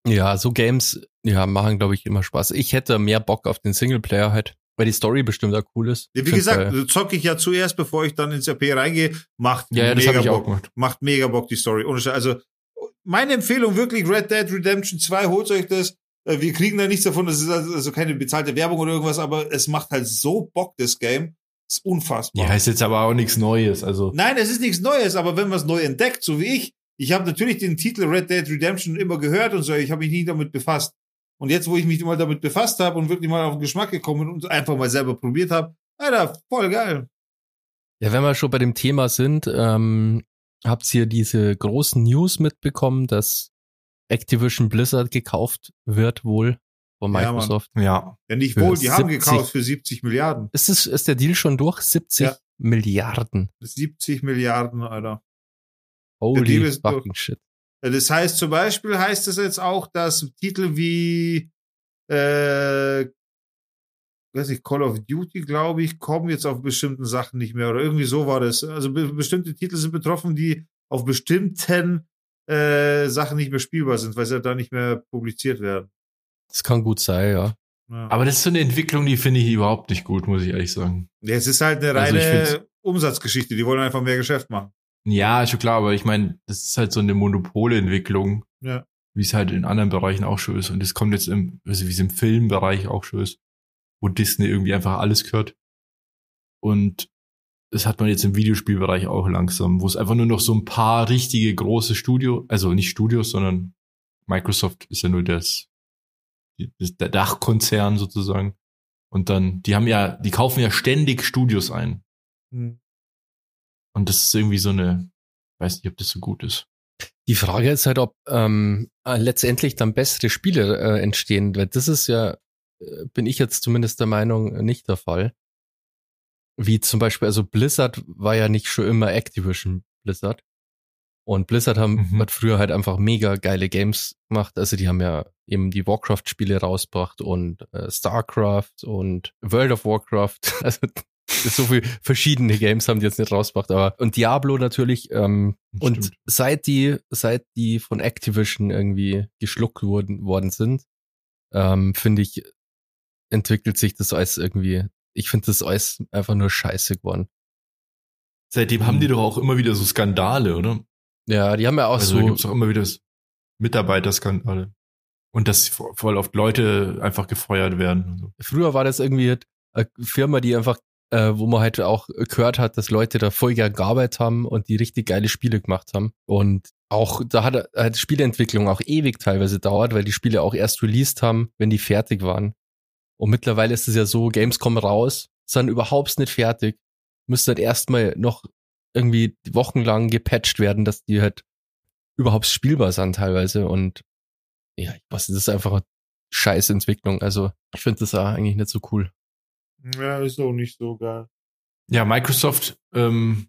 Ja, so Games, ja, machen, glaube ich, immer Spaß. Ich hätte mehr Bock auf den Singleplayer halt, weil die Story bestimmt auch cool ist. Ja, wie Find gesagt, bei- zocke ich ja zuerst, bevor ich dann ins RP reingehe. Macht Ja, ja das mega habe ich auch Bock. gemacht. Macht mega Bock die Story. Also meine Empfehlung wirklich Red Dead Redemption 2, holt euch das. Äh, Wir kriegen da nichts davon, das ist also also keine bezahlte Werbung oder irgendwas, aber es macht halt so Bock, das Game. ist unfassbar. Ja, ist jetzt aber auch nichts Neues. Also Nein, es ist nichts Neues, aber wenn man es neu entdeckt, so wie ich, ich habe natürlich den Titel Red Dead Redemption immer gehört und so, ich habe mich nie damit befasst. Und jetzt, wo ich mich mal damit befasst habe und wirklich mal auf den Geschmack gekommen und einfach mal selber probiert habe, Alter, voll geil. Ja, wenn wir schon bei dem Thema sind, ähm, habt ihr diese großen News mitbekommen, dass Activision Blizzard gekauft wird wohl von Ja. Microsoft? ja, Ja, nicht Für wohl, die haben 70 gekauft für 70 Milliarden. ist, es, ist der Deal schon durch? 70 Ja. Milliarden. 70 Milliarden, Alter. Holy fucking shit. Das heißt zum Beispiel heißt es jetzt auch, dass Titel wie äh, weiß ich, Call of Duty, glaube ich, kommen jetzt auf bestimmten Sachen nicht mehr. Oder irgendwie so war das. Also be bestimmte Titel sind betroffen, die auf bestimmten äh, Sachen nicht mehr spielbar sind, weil sie da nicht mehr publiziert werden. Das kann gut sein, ja. Ja. aber das ist so eine Entwicklung, die finde ich überhaupt nicht gut, muss ich ehrlich sagen. Ja, es ist halt eine Also reine find's- Umsatzgeschichte. Die wollen einfach mehr Geschäft machen. Ja, ist schon klar, aber ich meine, das ist halt so eine Monopolentwicklung, Ja. wie es halt in anderen Bereichen auch schon ist. Und das kommt jetzt im, also wie es im Filmbereich auch schon ist, wo Disney irgendwie einfach alles gehört. Und das hat man jetzt im Videospielbereich auch langsam, wo es einfach nur noch so ein paar richtige große Studio, also nicht Studios, sondern Microsoft ist ja nur das, das der Dachkonzern sozusagen. Und dann, die haben ja, die kaufen ja ständig Studios ein. Hm. Und das ist irgendwie so eine, weiß nicht, ob das so gut ist. Die Frage ist halt, ob ähm, äh, letztendlich dann bessere Spiele äh, entstehen, weil das ist ja, äh, bin ich jetzt zumindest der Meinung, nicht der Fall. Wie zum Beispiel, also Blizzard war ja nicht schon immer Activision Blizzard. Und Blizzard haben, Mhm. hat früher halt einfach mega geile Games gemacht. Also die haben ja eben die Warcraft-Spiele rausgebracht und äh, StarCraft und World of Warcraft. Also so viele verschiedene Games haben die jetzt nicht rausgebracht, aber und Diablo natürlich. Ähm, und seit die, seit die von Activision irgendwie geschluckt wurden, worden sind, ähm, finde ich, entwickelt sich das alles irgendwie, ich finde das alles einfach nur scheiße geworden. Seitdem haben die doch auch immer wieder so Skandale, oder? Ja, die haben ja auch also da so, gibt's auch immer wieder Mitarbeiterskandale. Und dass vo- voll oft Leute einfach gefeuert werden. so. früher war das irgendwie eine Firma, die einfach, äh, wo man halt auch gehört hat, dass Leute da voll gern gearbeitet haben und die richtig geile Spiele gemacht haben. Und auch, da hat halt Spieleentwicklung auch ewig teilweise dauert, weil die Spiele auch erst released haben, wenn die fertig waren. Und mittlerweile ist es ja so, Games kommen raus, sind überhaupt nicht fertig, müssen halt erstmal noch irgendwie wochenlang gepatcht werden, dass die halt überhaupt spielbar sind teilweise. Und ja, ich weiß, das ist einfach eine Scheißentwicklung. Also ich finde das auch eigentlich nicht so cool. Ja, ist auch nicht so geil. Ja, Microsoft, ähm,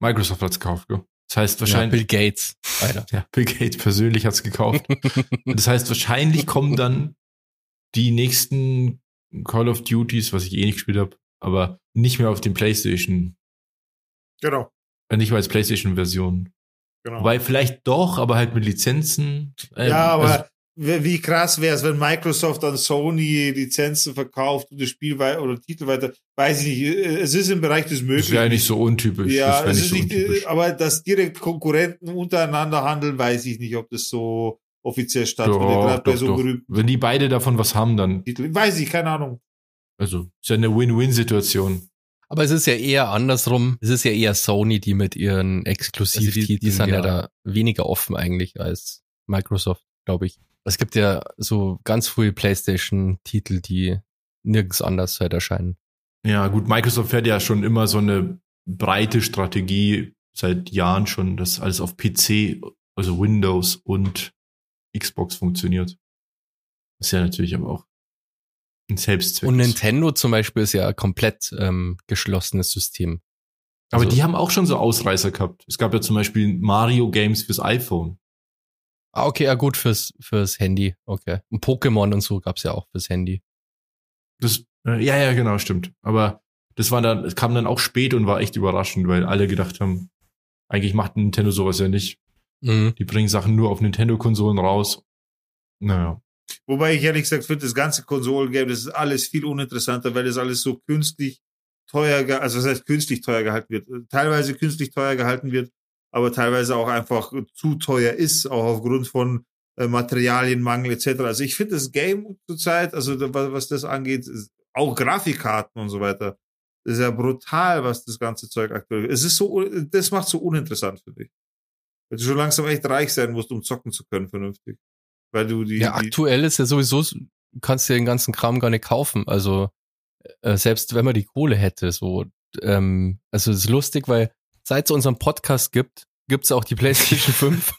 Microsoft hat's gekauft, gell? Das heißt Ja, wahrscheinlich, Bill Gates, Alter. ja, Bill Gates persönlich hat's gekauft. Und das heißt, wahrscheinlich kommen dann die nächsten Call of Duties, was ich eh nicht gespielt habe, aber nicht mehr auf den PlayStation, Genau. äh, nicht mehr als PlayStation-Version. genau. Wobei vielleicht doch, aber halt mit Lizenzen. Ähm, ja, aber also, wie krass wäre es, wenn Microsoft an Sony Lizenzen verkauft und das Spiel wei- oder Titel weiter, weiß ich nicht. Es ist im Bereich des Das Möglichen. wäre nicht so untypisch. Ja, das es wäre ist nicht so nicht, untypisch. aber dass direkt Konkurrenten untereinander handeln, weiß ich nicht, ob das so offiziell stattfindet, Doch, doch, so doch. Wenn die beide davon was haben, dann, Titeln. Weiß ich, keine Ahnung. also, ist ja eine Win-Win-Situation. Aber es ist ja eher andersrum. Es ist ja eher Sony, die mit ihren Exklusivtiteln, Also die- die sind ja ja- da weniger offen eigentlich als Microsoft, glaube ich. Es gibt ja so ganz frühe PlayStation-Titel, die nirgends anders halt erscheinen. Ja, gut, Microsoft fährt ja schon immer so eine breite Strategie seit Jahren schon, dass alles auf PC, also Windows und Xbox funktioniert. Das ist ja natürlich aber auch ein Selbstzweck. Und. Nintendo zum Beispiel ist ja ein komplett ähm, geschlossenes System. aber also- die haben auch schon so Ausreißer gehabt. Es gab ja zum Beispiel Mario Games fürs iPhone. Ah, okay, ja gut, fürs, fürs Handy. Okay. Und Pokémon und so gab's ja auch fürs Handy. Das, äh, ja, ja, genau, stimmt. Aber das war dann, das kam dann auch spät und war echt überraschend, weil alle gedacht haben, eigentlich macht Nintendo sowas ja nicht. Mhm. Die bringen Sachen nur auf Nintendo-Konsolen raus. Naja. Wobei ich ehrlich gesagt finde, das ganze Konsolengame, das ist alles viel uninteressanter, weil das alles so künstlich teuer, also das heißt künstlich teuer gehalten wird. Teilweise künstlich teuer gehalten wird, aber teilweise auch einfach zu teuer ist, auch aufgrund von äh, Materialienmangel etc. Also ich finde das Game zurzeit, also was was das angeht, auch Grafikkarten und so weiter, das ist ja brutal, was das ganze Zeug aktuell. Es ist so, das macht so uninteressant für dich. Weil du schon langsam echt reich sein musst, um zocken zu können, vernünftig. Weil du die, Ja, aktuell ist ja sowieso, du kannst dir den ganzen Kram gar nicht kaufen. Also äh, selbst wenn man die Kohle hätte, so, ähm, also es ist lustig, weil seit es unseren Podcast gibt, gibt's auch die PlayStation 5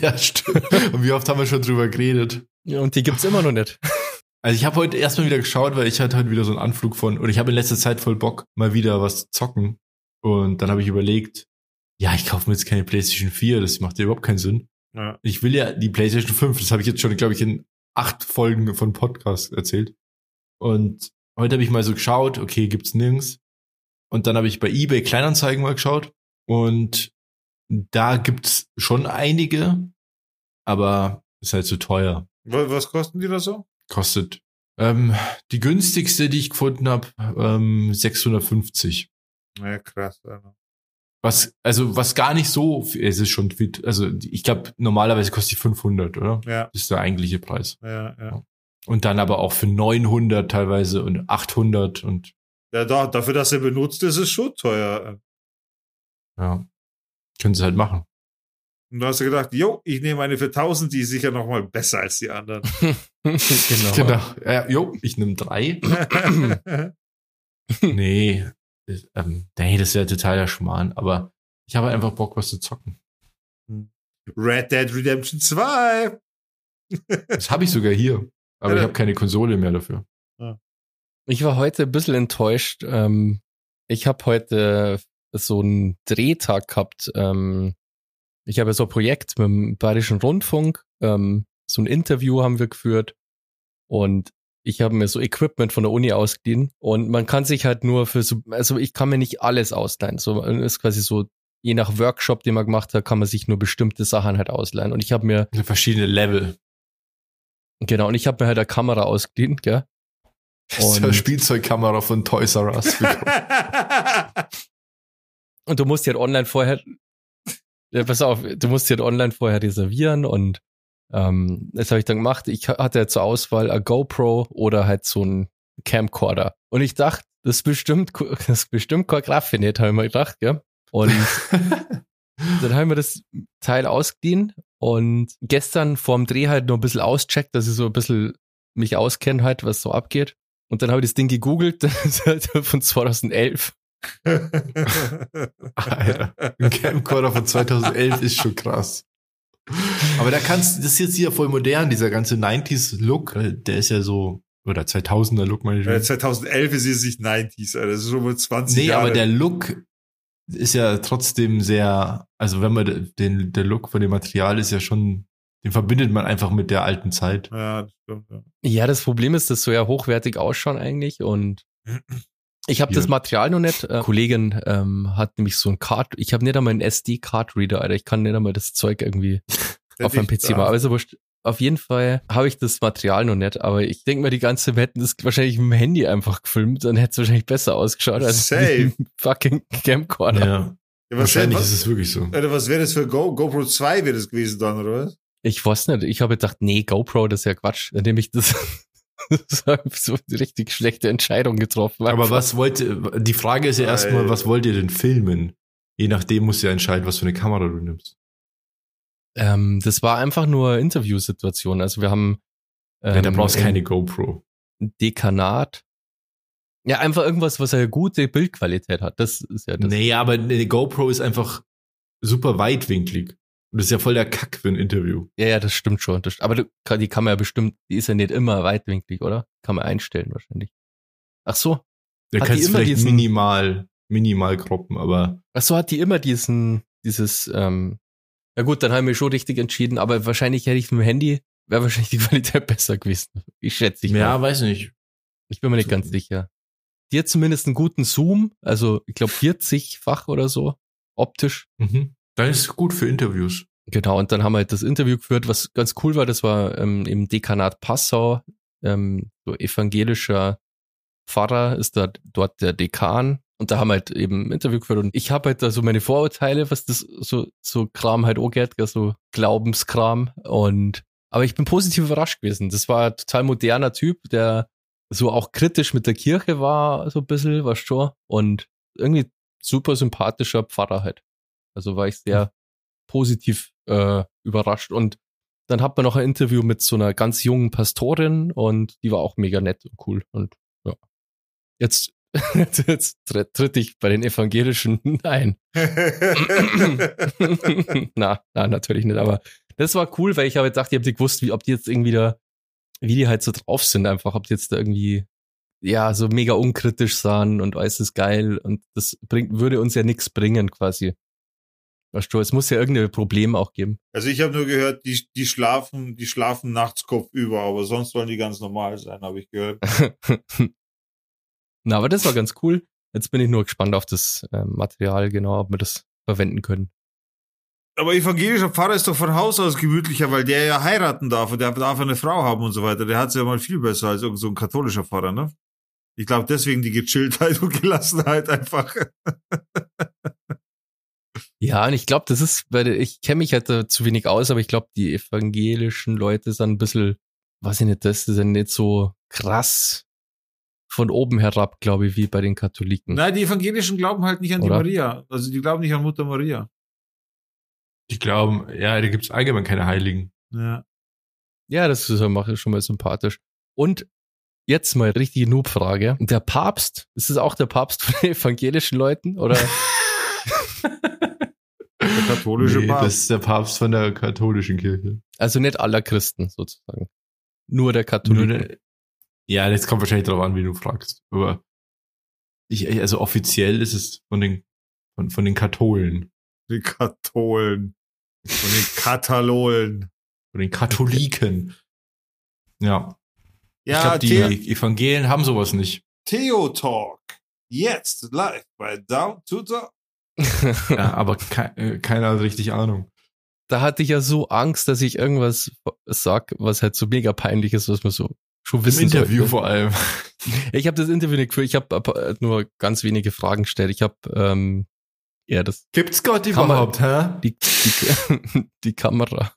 ja, stimmt. Und wie oft haben wir schon drüber geredet? Ja, und die gibt's immer noch nicht. Also ich habe heute erstmal wieder geschaut, weil ich hatte heute wieder so einen Anflug von, oder ich habe in letzter Zeit voll Bock, mal wieder was zu zocken. Und dann habe ich überlegt, ja, ich kaufe mir jetzt keine PlayStation 4, das macht ja überhaupt keinen Sinn. ja. Ich will ja die PlayStation 5, das habe ich jetzt schon, glaube ich, in acht Folgen von Podcast erzählt. Und heute habe ich mal so geschaut, okay, gibt's nirgends. Und dann habe ich bei eBay Kleinanzeigen mal geschaut und da gibt's schon einige, aber ist halt zu teuer. Wa- Was kosten die da so? Kostet ähm, die günstigste, die ich gefunden habe, ähm, 650. Ja, krass. Alter. Was, also was gar nicht so, es ist schon viel, also ich glaube normalerweise kostet die 500, oder? Ja, Das ist der eigentliche Preis. ja, ja. Und dann aber auch für 900 teilweise und 800 und Ja, da, dafür, dass er benutzt, ist es schon teuer. ja, können sie halt machen. Und da hast du gedacht, jo, ich nehme eine für 1000, die ist sicher noch mal besser als die anderen. genau. Ja, jo, ich nehme drei. nee, das, ähm, nee, das wäre totaler Schmarrn, aber ich habe einfach Bock, was zu zocken. Red Dead Redemption 2. Das habe ich sogar hier, aber Ja, ich habe keine Konsole mehr dafür. Ich war heute ein bisschen enttäuscht. Ähm, ich habe heute so einen Drehtag gehabt. Ähm, ich habe so ein Projekt mit dem Bayerischen Rundfunk. Ähm, so ein Interview haben wir geführt. Und ich habe mir so Equipment von der Uni ausgeliehen. Und man kann sich halt nur für so, also ich kann mir nicht alles ausleihen. So ist quasi so, je nach Workshop, den man gemacht hat, kann man sich nur bestimmte Sachen halt ausleihen. Und ich habe mir, Verschiedene Level. genau, und ich habe mir halt eine Kamera ausgeliehen, gell? Das ist eine Und- Spielzeugkamera von Toys R Us. Und du musst die halt online vorher, ja, pass auf, du musst die halt online vorher reservieren und ähm, das habe ich dann gemacht. Ich ha- hatte zur Auswahl a GoPro oder halt so ein Camcorder. Und ich dachte, das ist bestimmt, das ist bestimmt kein Graffinet, habe ich mir gedacht, gell? Und dann haben wir das Teil ausgeliehen und gestern vorm Dreh halt noch ein bisschen auscheckt, dass ich so ein bisschen mich auskenne halt, was so abgeht. Und dann habe ich das Ding gegoogelt, das ist halt von 2011. Alter, ein Camcorder von 2011 ist schon krass. Aber da kannst, das ist jetzt hier voll modern, dieser ganze 90s Look, äh, der ist ja so, oder 2000er Look, meine ich. Ja, 2011 ist es nicht 90s, Alter. das ist schon mal 20 Nee, Jahre. aber der Look ist ja trotzdem sehr, also wenn man den, der Look von dem Material ist ja schon, den verbindet man einfach mit der alten Zeit. Ja, das stimmt, ja. Ja, das Problem ist, dass so ja hochwertig ausschauen eigentlich und ich habe das Material noch nicht. Äh, Kollegin ähm, hat nämlich so ein Card, ich habe nicht einmal einen SD-Card-Reader, Alter. Ich kann nicht einmal das Zeug irgendwie auf meinem PC machen. Aber ist auf jeden Fall habe ich das Material noch nicht, aber ich denke mal, die ganze Wetten ist wahrscheinlich mit dem Handy einfach gefilmt, dann hätte es wahrscheinlich besser ausgeschaut als Safe. dem fucking Camcorder. Ja. Ja, was Wahrscheinlich wär- ist es wirklich so. Alter, was wäre das für Go GoPro 2 wäre das gewesen dann, oder was? Ich weiß nicht, ich habe gedacht, nee, GoPro, das ist ja Quatsch. Nehme ich das so so eine richtig schlechte Entscheidung getroffen. Aber Einfach. was wollte, die Frage ist ja erstmal, was wollt ihr denn filmen? Je nachdem musst du ja entscheiden, was für eine Kamera du nimmst. Ähm, das war einfach nur Interviewsituation. Also wir haben ähm, ja, da brauchst du im keine GoPro. Dekanat. Ja, einfach irgendwas, was eine gute Bildqualität hat. Das ist ja das. Nee, aber eine GoPro ist einfach super weitwinklig. Und das ist ja voll der Kack für ein Interview. Ja, ja, das stimmt schon. Das, aber du, die kann man ja bestimmt, die ist ja nicht immer weitwinklig, oder? Kann man einstellen wahrscheinlich. Ach so. Da Hat kannst du immer vielleicht diesen- minimal, minimal kroppen, aber Ach so, hat die immer diesen, dieses, ähm, ja gut, dann haben wir schon richtig entschieden, aber wahrscheinlich hätte ich mit dem Handy, wäre wahrscheinlich die Qualität besser gewesen. Ich schätze ich ja, mal. weiß nicht. Ich bin mir nicht ganz sicher. Die hat zumindest einen guten Zoom, also ich glaube 40-fach oder so, optisch. Mhm. Dann ist gut für Interviews. Genau, und dann haben wir halt das Interview geführt, was ganz cool war, das war ähm, im Dekanat Passau, ähm, so evangelischer Pfarrer ist da dort der Dekan und da haben wir halt eben ein Interview geführt und ich habe halt da so meine Vorurteile, was das so, so Kram halt auch geht, so Glaubenskram und aber ich bin positiv überrascht gewesen. Das war ein total moderner Typ, der so auch kritisch mit der Kirche war, so ein bisschen, was schon und irgendwie super sympathischer Pfarrer halt. Also war ich sehr positiv äh, überrascht. Und dann hat man noch ein Interview mit so einer ganz jungen Pastorin und die war auch mega nett und cool. Und ja. Jetzt, jetzt tritt, ich bei den Evangelischen ein. na, na, natürlich nicht. Aber das war cool, weil ich habe gedacht, ihr habt nicht gewusst, wie, ob die jetzt irgendwie da, wie die halt so drauf sind, einfach, ob die jetzt da irgendwie, ja, so mega unkritisch sahen und alles ist geil und das bringt, würde uns ja nichts bringen, quasi. Weißt du, es muss ja irgendein Problem auch geben. Also ich habe nur gehört, die, die schlafen, die schlafen nachts kopfüber, aber sonst sollen die ganz normal sein, habe ich gehört. Na, aber das war ganz cool. Jetzt bin ich nur gespannt auf das ähm, Material, genau, ob wir das verwenden können. Aber evangelischer Pfarrer ist doch von Haus aus gemütlicher, weil der ja heiraten darf und der darf eine Frau haben und so weiter. Der hat's ja mal viel besser als irgend so ein katholischer Pfarrer, ne? Ich glaube deswegen die Gechilltheit und Gelassenheit einfach. Ja, und ich glaube, das ist, weil ich kenne mich halt da zu wenig aus, aber ich glaube, die evangelischen Leute sind ein bisschen, weiß ich nicht, das sind nicht so krass von oben herab, glaube ich, wie bei den Katholiken. Nein, die Evangelischen glauben halt nicht an die Oder? Maria. Also die glauben nicht an Mutter Maria. Die glauben, ja, da gibt's allgemein keine Heiligen. Ja. Ja, das ist mache ich schon mal sympathisch. Und jetzt mal richtige Noob-Frage. Der Papst, ist es auch der Papst von den evangelischen Leuten? Oder? Der katholische Nee, Papst. das ist der Papst von der katholischen Kirche. Also nicht aller Christen sozusagen. Nur der der, ja, das kommt wahrscheinlich darauf an, wie du fragst. Aber ich, also offiziell ist es von den, von, von den Katholen, Die Katholen. Und den Katalolen. von den Katholiken. Ja. Ja, ich glaube, die Evangelien haben sowas nicht. Theo Talk. Jetzt live bei Down to Talk. Ja, aber ke äh, keiner hat richtig Ahnung. da hatte ich ja so Angst, dass ich irgendwas sag, was halt so mega peinlich ist, was man so schon Im wissen Interview sollte. vor allem. Ich habe das Interview nicht geführt, ich habe nur ganz wenige Fragen gestellt. Ich habe ähm, ja das Gibt's Gott überhaupt, hä? die, die, die Kamera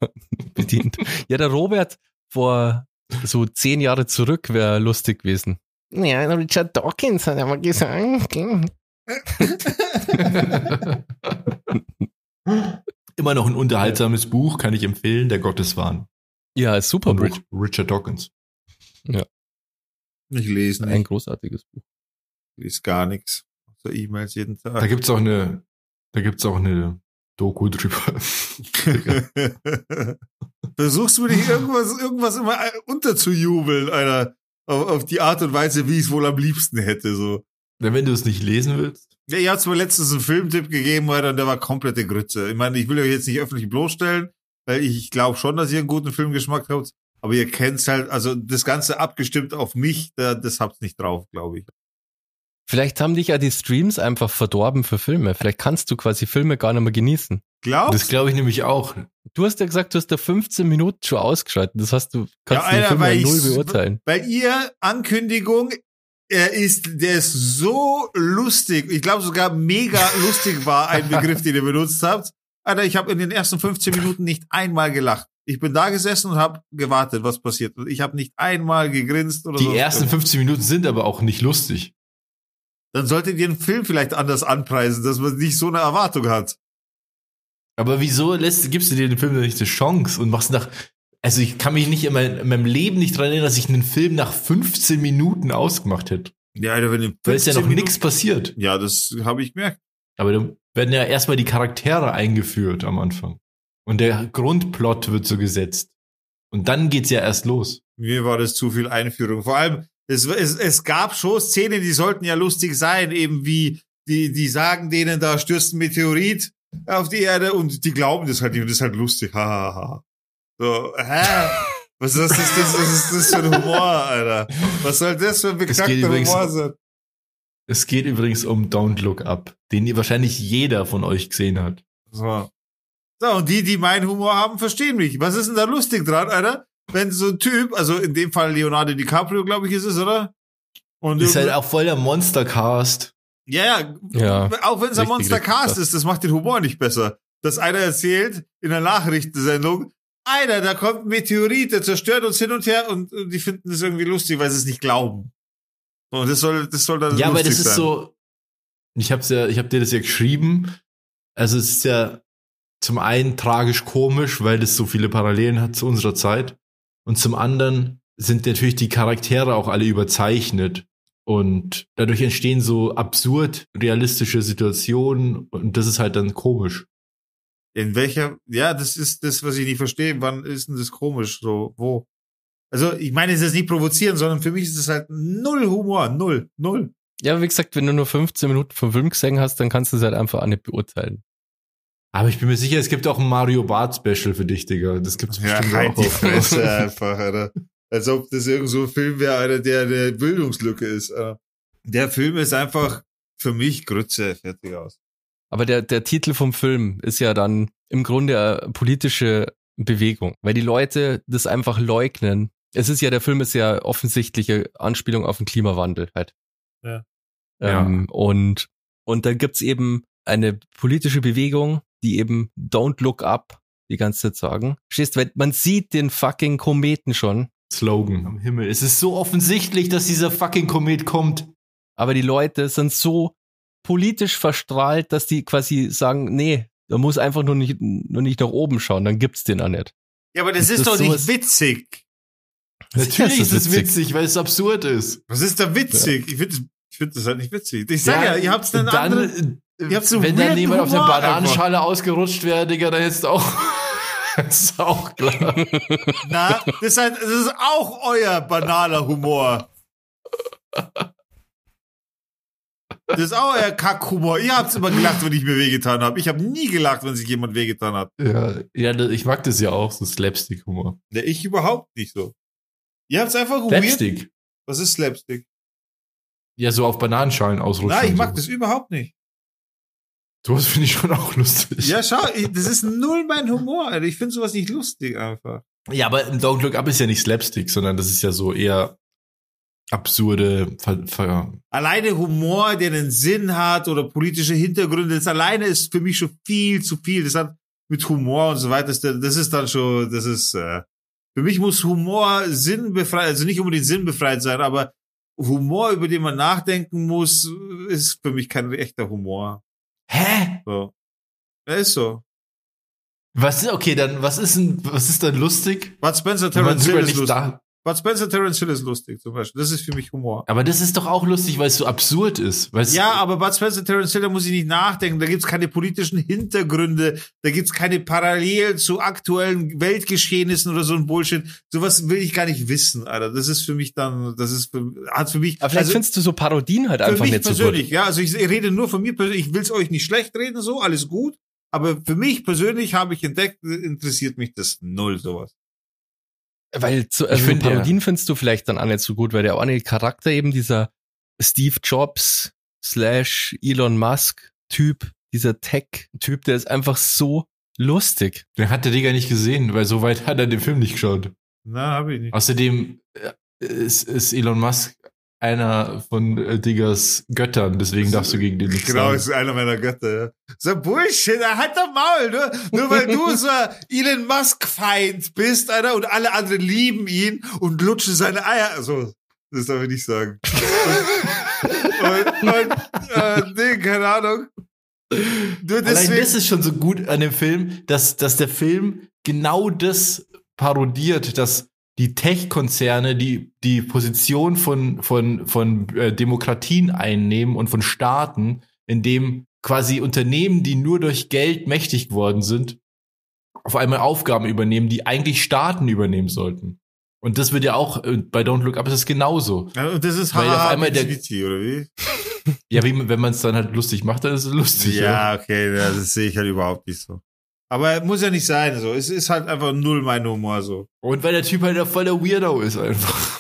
bedient. Ja, der Robert vor so zehn Jahre zurück wäre lustig gewesen. Ja, Richard Dawkins hat aber gesagt. Immer noch ein unterhaltsames Buch, kann ich empfehlen, Der Gotteswahn Ja, ist super von Buch. Rich Richard Dawkins. Ich lese Ein nicht. großartiges Buch. Ich lese gar nichts. So E-Mails jeden Da Tag. gibt's auch eine, da gibt's auch eine Doku drüber. Versuchst du dir irgendwas, irgendwas immer unterzujubeln, einer, auf, auf die Art und Weise, wie ich es wohl am liebsten hätte, so. Wenn du es nicht lesen willst. Ja, ihr habt mir letztens einen Filmtipp gegeben, Alter, und der war komplette Grütze. Ich meine, ich will euch jetzt nicht öffentlich bloßstellen, weil ich glaube schon, dass ihr einen guten Filmgeschmack habt, aber ihr kennt's halt, also das Ganze abgestimmt auf mich, da, das habt's nicht drauf, glaube ich. Vielleicht haben dich ja die Streams einfach verdorben für Filme. Vielleicht kannst du quasi Filme gar nicht mehr genießen. Glaubst Das glaube ich nämlich auch. Du hast ja gesagt, du hast da 15 Minuten schon ausgeschaltet. Das heißt, du kannst Ja, den Alter, Film weil ja null ich- beurteilen. Weil ihr Ankündigung, er ist, der ist so lustig. Ich glaube sogar mega lustig war ein Begriff, den ihr benutzt habt. Alter, ich habe in den ersten 15 Minuten nicht einmal gelacht. Ich bin da gesessen und habe gewartet, was passiert. Und ich habe nicht einmal gegrinst oder so. Die ersten 15 Minuten sind aber auch nicht lustig. Dann solltet ihr den Film vielleicht anders anpreisen, dass man nicht so eine Erwartung hat. Aber wieso lässt, gibst du dir den Film nicht eine Chance und machst nach, also ich kann mich nicht in, mein, in meinem Leben nicht dran erinnern, dass ich einen Film nach 15 Minuten ausgemacht hätte. Ja, in Weil ist ja 15 noch nichts passiert. Ja, das habe ich gemerkt. Aber da werden ja erstmal die Charaktere eingeführt am Anfang. Und der Grundplot wird so gesetzt. Und dann geht's ja erst los. Mir war das zu viel Einführung. Vor allem, es, es, es gab schon Szenen, die sollten ja lustig sein, eben wie die, die sagen denen, da stürzt ein Meteorit auf die Erde und die glauben das halt nicht und das ist halt lustig. Ha, ha, ha. So, hä? Was ist das, das, was ist das für ein Humor, Alter? Was soll das für ein übrigens- Humor sein? Es geht übrigens um Don't Look Up, den ihr wahrscheinlich jeder von euch gesehen hat. So. so, und die, die meinen Humor haben, verstehen mich. Was ist denn da lustig dran, Alter? Wenn so ein Typ, also in dem Fall Leonardo DiCaprio, glaube ich, ist es, oder? Und Ist halt auch voll der Monstercast. Ja, ja, Ja, auch wenn es ein richtig, Monster richtig Cast krass. ist, das macht den Humor nicht besser. Dass einer erzählt in der Nachrichtensendung, Alter, da kommt ein Meteorit, der zerstört uns hin und her und äh, die finden das irgendwie lustig, weil sie es nicht glauben. Und das soll, das soll dann Ja, aber das ist sein. so, ich hab's ja, ich hab dir das ja geschrieben. Also es ist ja zum einen tragisch komisch, weil das so viele Parallelen hat zu unserer Zeit. Und zum anderen sind natürlich die Charaktere auch alle überzeichnet. Und dadurch entstehen so absurd realistische Situationen und das ist halt dann komisch. In welcher, ja, das ist das, was ich nicht verstehe. Wann ist denn das komisch? So, wo? Also, ich meine, es ist nicht provozieren, sondern für mich ist es halt null Humor. Null. Null. Ja, wie gesagt, wenn du nur 15 Minuten vom Film gesehen hast, dann kannst du es halt einfach auch nicht beurteilen. Aber ich bin mir sicher, es gibt auch ein Mario Bart Special für dich, Digga. Das gibt's Ja, bestimmt halt auch. die Fresse einfach, Alter. Als ob das irgend so ein Film wäre, Alter, der eine Bildungslücke ist. Alter. Der Film ist einfach für mich Grütze, fertig aus. Aber der, der Titel vom Film ist ja dann im Grunde eine politische Bewegung, weil die Leute das einfach leugnen. Es ist ja, der Film ist ja offensichtliche Anspielung auf den Klimawandel halt. Ja. Ähm, Und, und dann gibt's eben eine politische Bewegung, die eben Don't Look Up die ganze Zeit sagen. Verstehst du, weil man sieht den fucking Kometen schon, Slogan am Himmel. Es ist so offensichtlich, dass dieser fucking Komet kommt. aber die Leute sind so politisch verstrahlt, dass die quasi sagen, nee, da muss einfach nur nicht, nur nicht nach oben schauen, dann gibt's den auch nicht. Ja, aber das Ist ist, das doch nicht sowas- witzig. Natürlich ist es witzig, weil es absurd ist. Was ist da witzig? Ich finde ich find das halt nicht witzig. Ich sag ja, ihr habt einen dann, anderen... äh, ihr habt so wenn dann jemand auf der Bananenschale ausgerutscht wäre, Digga, dann hättest du auch. das ist auch klar. Na, das ist, halt, das ist auch euer banaler Humor. Das ist auch euer Kackhumor. Ihr habt's immer gelacht, wenn ich mir wehgetan habe. Ich habe nie gelacht, wenn sich jemand wehgetan hat. ja, ja, das- ich mag das ja auch, so Slapstick-Humor. Ja, ich überhaupt nicht so. Ihr habt's einfach weird. Slapstick. Was ist Slapstick? Ja, so auf Bananenschalen ausrutschen. Nein, ich mag so. das überhaupt nicht. Sowas finde ich schon auch lustig. Ja, schau, ich, das ist null mein Humor, Alter. Ich finde sowas nicht lustig einfach. Ja, aber Don't Look Up ist ja nicht Slapstick, sondern das ist ja so eher absurde Ver Ver Alleine Humor, der einen Sinn hat oder politische Hintergründe, das alleine ist für mich schon viel zu viel. Das hat mit Humor und so weiter, das, ist dann schon, das ist, äh, für mich muss Humor sinnbefreit, also nicht unbedingt sinnbefreit sein, aber Humor, über den man nachdenken muss, ist für mich kein echter Humor. Hä? So. Ja, ist so. Was ist, okay, dann, was ist denn, was ist dann lustig? Bud Spencer, Terence Hill ist lustig. da. Bud Spencer, Terence Hill ist lustig zum Beispiel. Das ist für mich Humor. Aber das ist doch auch lustig, weil es so absurd ist. Weil's, Ja, aber Bud Spencer, Terence Hill, da muss ich nicht nachdenken. Da gibt's keine politischen Hintergründe. Da gibt's keine Parallelen zu aktuellen Weltgeschehnissen oder so ein Bullshit. Sowas will ich gar nicht wissen, Alter. Das ist für mich dann, das ist für, hat für mich, Aber vielleicht also findest du so Parodien halt für einfach mich nicht so persönlich, gut. ja. Also ich, ich rede nur von mir persönlich. Ich will's euch nicht schlecht reden, so, alles gut. Aber für mich persönlich habe ich entdeckt, interessiert mich das null, sowas. Weil zu, also find, Parodien findest du vielleicht dann auch nicht so gut, weil der eine Charakter eben dieser Steve Jobs slash Elon Musk Typ, dieser Tech-Typ, der ist einfach so lustig. Den hat der Digga nicht gesehen, weil so weit hat er den Film nicht geschaut. Na, hab ich nicht. Außerdem äh, ist, ist Elon Musk einer von äh, Diggers Göttern, deswegen darfst du gegen den nichts Genau, sagen. ist einer meiner Götter, ja. So Bullshit, er hat doch Maul, nur, nur weil du so Elon Musk-Feind bist, Alter, und alle anderen lieben ihn und lutschen seine Eier. Also, das darf ich nicht sagen. und, und, äh, nee, keine Ahnung. Nur Allein deswegen. das ist schon so gut an dem Film, dass, dass der Film genau das parodiert, dass die Tech-Konzerne die, die Position von, von, von äh, Demokratien einnehmen und von Staaten, in dem quasi Unternehmen, die nur durch Geld mächtig geworden sind, auf einmal Aufgaben übernehmen, die eigentlich Staaten übernehmen sollten. Und das wird ja auch äh, bei Don't Look Up ist es genauso. Ja, und das ist Weil auf haha, einmal der- oder wie? Ja, wie, wenn man es dann halt lustig macht, dann ist es lustig. Ja, okay, ja, das sehe ich halt überhaupt nicht so. Aber muss ja nicht sein, so. Es ist halt einfach null mein Humor, so. Und weil der Typ halt voll der Weirdo ist einfach.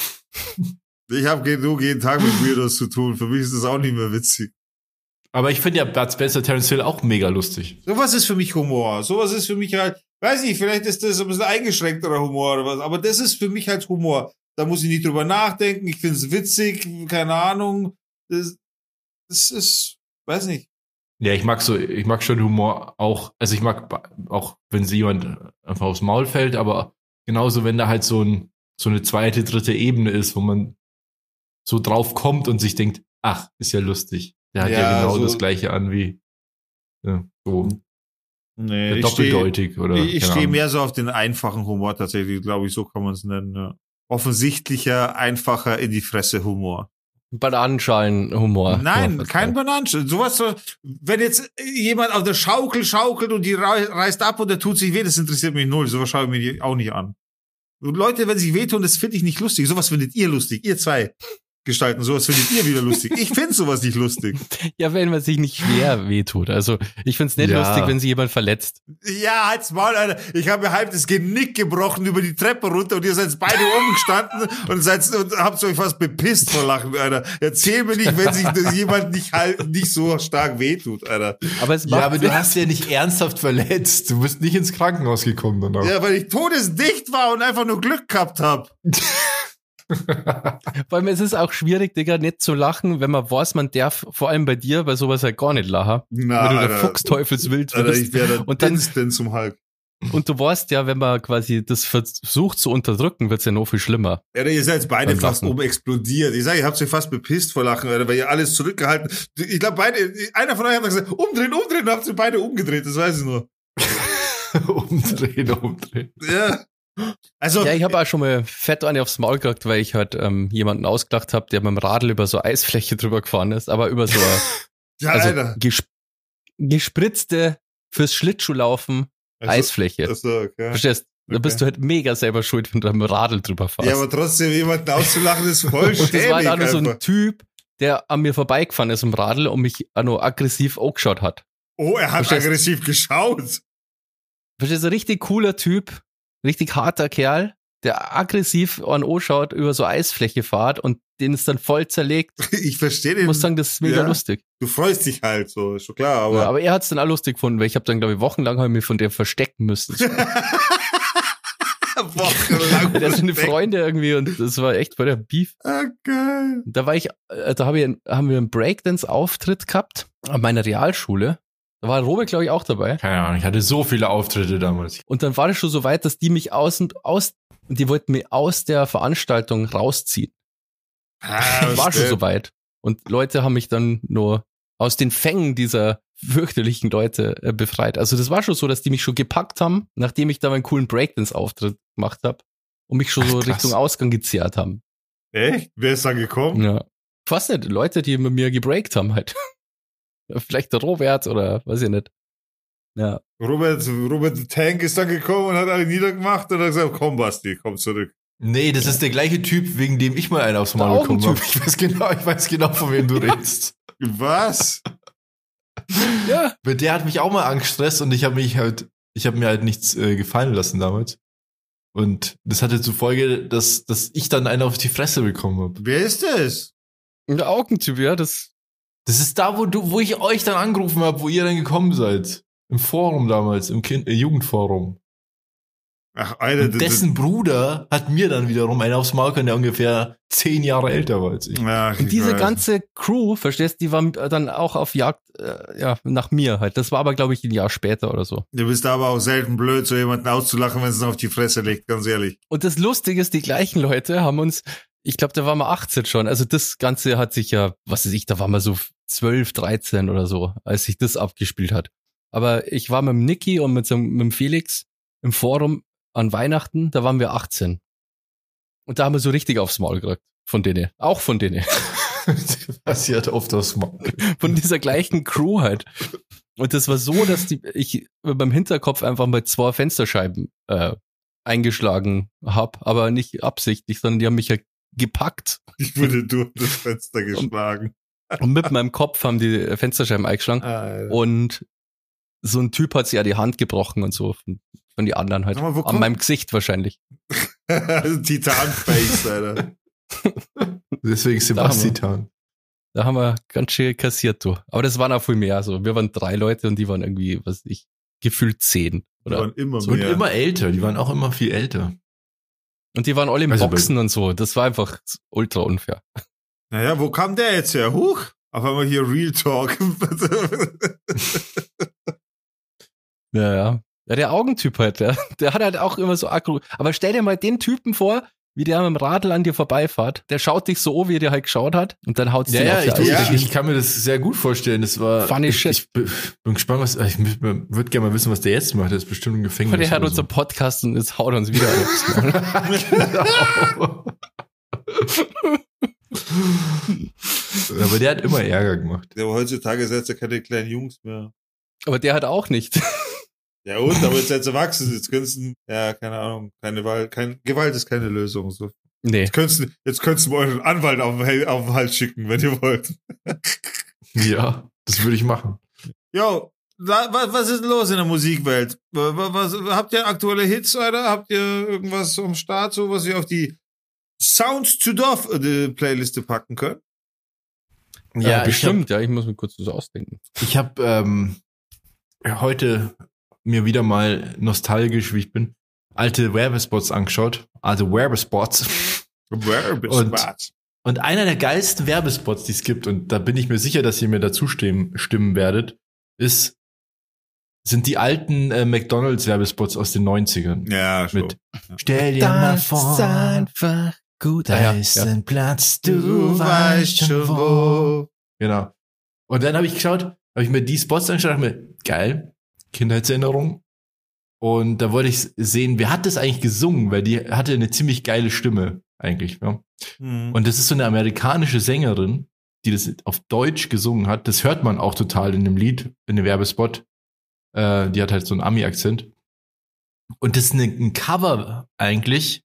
Ich habe genug jeden Tag mit Weirdos zu tun. Für mich ist das auch nicht mehr witzig. Aber ich finde ja Bud Spencer, Terence Hill auch mega lustig. Sowas ist für mich Humor. Sowas ist für mich halt, weiß nicht, vielleicht ist das ein bisschen eingeschränkterer Humor oder was, aber das ist für mich halt Humor. Da muss ich nicht drüber nachdenken. Ich finde es witzig, keine Ahnung. Das, das ist, weiß nicht. Ja, ich mag so, ich mag schon Humor auch, also ich mag auch, wenn sie jemand einfach aufs Maul fällt, aber genauso, wenn da halt so ein, so eine zweite, dritte Ebene ist, wo man so drauf kommt und sich denkt, ach, ist ja lustig. Der hat ja, Ja, genau so- das gleiche an wie, ja, so Nee, stehe doppeldeutig oder. ich steh Ahnung. mehr so auf den einfachen Humor tatsächlich, glaube ich, so kann man es nennen. Ja. Offensichtlicher, einfacher in die Fresse Humor. Bananenschalenhumor. Nein, kein Bananenschal. Sowas, so, wenn jetzt jemand auf der Schaukel schaukelt und die rei- reißt ab und der tut sich weh, das interessiert mich null. Sowas schaue ich mir auch nicht an. Und Leute, wenn sich wehtun, das finde ich nicht lustig. Sowas findet ihr lustig. Ihr zwei gestalten, sowas findet ihr wieder lustig. Ich finde sowas nicht lustig. Ja, wenn man sich nicht schwer wehtut. Also ich find's nicht Ja. lustig, wenn sich jemand verletzt. Ja, halt's Maul, Alter. Ich habe mir halb das Genick gebrochen über die Treppe runter und ihr seid beide oben gestanden und seid und habt euch fast bepisst vor Lachen, Alter. Erzähl mir nicht, wenn sich das jemand nicht halt nicht so stark wehtut, Alter. Aber es Ja, macht aber du hast ja nicht ernsthaft verletzt. Du bist nicht ins Krankenhaus gekommen danach. Ja, weil ich todesdicht war und einfach nur Glück gehabt hab. Vor allem es ist auch schwierig, Digga, nicht zu lachen, wenn man weiß, man darf, vor allem bei dir, bei sowas halt gar nicht lachen. Na, wenn du der Alter. Fuchsteufelswild Alter, wirst. ich werde Und dann- denn zum Hulk. Und du weißt ja, wenn man quasi das versucht zu unterdrücken, wird's ja noch viel schlimmer. Alter, ihr seid beide Beim fast oben explodiert. Ich sage, ihr habt euch fast bepisst vor Lachen, Alter, weil ihr alles zurückgehalten. Ich glaube, beide, einer von euch hat gesagt, umdrehen, umdrehen, habt ihr beide umgedreht, das weiß ich nur. umdrehen, umdrehen. Ja. Also, Ja, ich habe auch schon mal fett eine aufs Maul gekriegt, weil ich halt ähm, jemanden ausgelacht habe, der mit dem Radl über so Eisfläche drüber gefahren ist, aber über so ja, also gesp gespritzte fürs Schlittschuhlaufen Also, Eisfläche. Achso, okay. Verstehst? Da Okay. bist du halt mega selber schuld, wenn du mit dem Radl drüber fährst. Ja, aber trotzdem jemanden auszulachen ist voll und das war dann so einfach. ein Typ, der an mir vorbeigefahren ist im Radl und mich auch noch aggressiv angeschaut hat. Oh, er hat Verstehst- aggressiv geschaut. Verstehst du, ein richtig cooler Typ, richtig harter Kerl, der aggressiv an anschaut, über so Eisfläche fährt und den ist dann voll zerlegt. Ich verstehe Ich den. muss sagen, das ist mega Ja. lich. Du freust dich halt so, ist schon klar, Aber, ja, aber er hat es dann auch lustig gefunden, weil ich habe dann, glaube ich, wochenlang hab ich mich von dem verstecken müssen. Wochenlang. der sind versteckt. Freunde irgendwie und das war echt voll der Beef. Ah, geil. Da war ich, äh, da hab ich, haben wir einen Breakdance-Auftritt gehabt an meiner Realschule. Da war Robert, glaube ich, auch dabei. Keine Ahnung, ich hatte so viele Auftritte damals. Und dann war das schon so weit, dass die mich aus und aus, die wollten mich aus der Veranstaltung rausziehen. Ah, war schon so weit. Und Leute haben mich dann nur aus den Fängen dieser fürchterlichen Leute äh, befreit. Also das war schon so, dass die mich schon gepackt haben, nachdem ich da meinen coolen Breakdance-Auftritt gemacht habe und mich schon Ach, so krass. Richtung Ausgang gezerrt haben. Echt? Wer ist da gekommen? Ja. Fast nicht. Leute, die mit mir gebreakt haben halt. Vielleicht der Robert oder weiß ich nicht. Ja. Robert, Robert Tank ist dann gekommen und hat alle niedergemacht und hat gesagt, komm Basti, komm zurück. Nee, das ist der gleiche Typ, wegen dem ich mal einen aufs Maul bekommen habe. Ich weiß genau, ich weiß genau, von wem du redest. Was? Ja. Weil der hat mich auch mal angestresst und ich habe mich halt, ich habe mir halt nichts äh, gefallen lassen damals. Und das hatte zur Folge, dass, dass ich dann einen auf die Fresse bekommen habe. Wer ist das? Der Augentyp, ja, das Das ist da, wo du, wo ich euch dann angerufen habe, wo ihr dann gekommen seid. Im Forum damals, im kind äh, Jugendforum. Ach, Alter, Und dessen Bruder hat mir dann wiederum einen aufs Maul können, der ungefähr zehn Jahre älter war als ich. Ach, Und diese weiß. ganze Crew, verstehst du, die war dann auch auf Jagd, äh, ja, nach mir halt. Das war aber, glaube ich, ein Jahr später oder so. Du bist aber auch selten blöd, so jemanden auszulachen, wenn es auf die Fresse legt, ganz ehrlich. Und das Lustige ist, die gleichen Leute haben uns, ich glaube, da waren wir 18 schon. Also das Ganze hat sich ja, was weiß ich, da waren wir so 12, 13 oder so, als sich das abgespielt hat. Aber ich war mit dem Niki und mit, so, mit dem Felix im Forum an Weihnachten, da waren wir 18. Und da haben wir so richtig aufs Maul gekriegt. Von denen. Auch von denen. Passiert oft aufs Maul. Von dieser gleichen Crew halt. Und das war so, dass die, ich beim Hinterkopf einfach mal zwei Fensterscheiben äh, eingeschlagen hab, aber nicht absichtlich, sondern die haben mich ja gepackt Ich wurde durch das Fenster geschlagen. und mit meinem Kopf haben die Fensterscheiben eingeschlagen Alter. und so ein Typ hat sich ja die Hand gebrochen und so von, von die anderen halt. An kommt- meinem Gesicht wahrscheinlich. Titan-Face, Alter. Deswegen Sebastian. Da haben wir ganz schön kassiert, du. Aber das waren auch viel mehr. So, wir waren drei Leute und die waren irgendwie, was weiß ich, gefühlt zehn. Die Oder? waren immer Und mehr. immer älter, die waren auch immer viel älter. Und die waren alle im Also Boxen und so. Das war einfach ultra unfair. Naja, wo kam der jetzt her? Huch! Auf einmal hier Real Talk. Ja, ja. Ja, der Augentyp halt, der, der hat halt auch immer so aggro. Aber stell dir mal den Typen vor, wie der mit dem Radl an dir vorbeifährt. Der schaut dich so, wie er dir halt geschaut hat und dann haut Ja, den ja, auf ich, Ja. ich kann mir das sehr gut vorstellen. Das war Funny ich, shit. Ich bin gespannt, was ich würde gerne mal wissen, was der jetzt macht. Der ist bestimmt im Gefängnis. Aber der hört oder unser Podcast und es haut uns wieder genau. Aber der hat immer Ärger gemacht. Ja, aber heutzutage setzt er keine kleinen Jungs mehr. Aber der hat auch nicht. Ja und, aber jetzt als Erwachsene, jetzt könntest du, ja, keine Ahnung, keine Gewalt, kein, Gewalt ist keine Lösung. So. Nee. Jetzt könntest, du- jetzt könntest du euren Anwalt auf den, auf den Hals schicken, wenn ihr wollt. Ja, das würde ich machen. Jo, wa- wa- was ist denn los in der Musikwelt? Wa- wa- Was, habt ihr aktuelle Hits, oder? Habt ihr irgendwas am Start, so was wir auf die Sounds to Dove äh, Playliste packen können? Ja, ich bestimmt. Ja, ich muss mir kurz das ausdenken. Ich habe ähm, heute mir wieder mal nostalgisch, wie ich bin, alte Werbespots angeschaut. Also Werbespots. Werbespots. Und einer der geilsten Werbespots, die es gibt, und da bin ich mir sicher, dass ihr mir dazu stimmen, stimmen werdet, ist, sind die alten äh, McDonalds-Werbespots aus den 90ern. Ja, schon. Mit Stell dir mal vor, einfach gut. da Ja, ist ja. ein Platz, du, weißt schon wo. Genau. Und dann habe ich geschaut, habe ich mir die Spots angeschaut und dachte mir, geil, Kindheitserinnerung. Und da wollte ich sehen, wer hat das eigentlich gesungen, weil die hatte eine ziemlich geile Stimme eigentlich. Ja. Mhm. Und das ist so eine amerikanische Sängerin, die das auf Deutsch gesungen hat. Das hört man auch total in dem Lied, in dem Werbespot. Äh, die hat halt so einen Ami-Akzent. Und das ist eine, ein Cover eigentlich,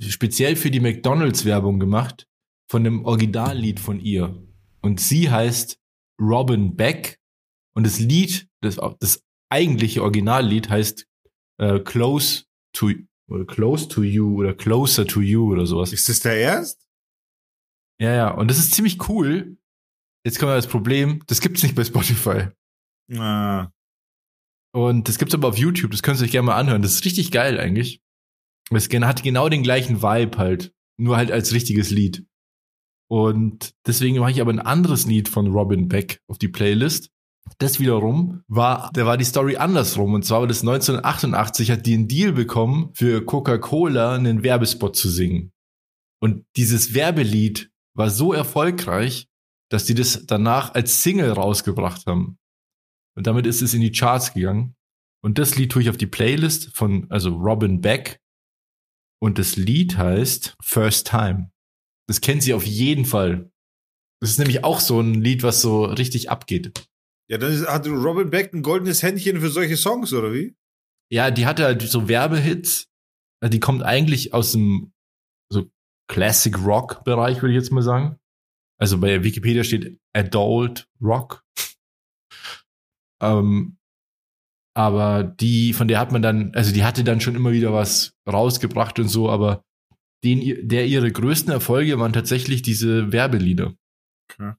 speziell für die McDonalds-Werbung gemacht, von dem Originallied von ihr. Und sie heißt Robin Beck. Und das Lied, das, das eigentliche Originallied heißt äh, Close to oder Close to You oder Closer to You oder sowas. ist das der Ernst? Ja, ja. Und das ist ziemlich cool. Jetzt kommt das Problem, das gibt's nicht bei Spotify. Ah. Und das gibt's aber auf YouTube, das könnt ihr euch gerne mal anhören. Das ist richtig geil eigentlich. Es hat genau den gleichen Vibe halt, nur halt als richtiges Lied. Und deswegen mache ich aber ein anderes Lied von Robin Beck auf die Playlist. Das wiederum war, da war die Story andersrum. Und zwar war das 1988 hat die einen Deal bekommen, für Coca-Cola einen Werbespot zu singen. Und dieses Werbelied war so erfolgreich, dass die das danach als Single rausgebracht haben. Und damit ist es in die Charts gegangen. Und das Lied tue ich auf die Playlist von, also Robin Beck. Und das Lied heißt First Time. Das kennt sie auf jeden Fall. Das ist nämlich auch so ein Lied, was so richtig abgeht. Ja, dann ist, hat Robin Beck ein goldenes Händchen für solche Songs, oder wie? Ja, die hatte halt so Werbehits. Die kommt eigentlich aus dem so Classic Rock Bereich, würde ich jetzt mal sagen. Also bei Wikipedia steht Adult Rock. ähm, aber die, von der hat man dann, also die hatte dann schon immer wieder was rausgebracht und so, aber den, der ihre größten Erfolge waren tatsächlich diese Werbelieder. Okay.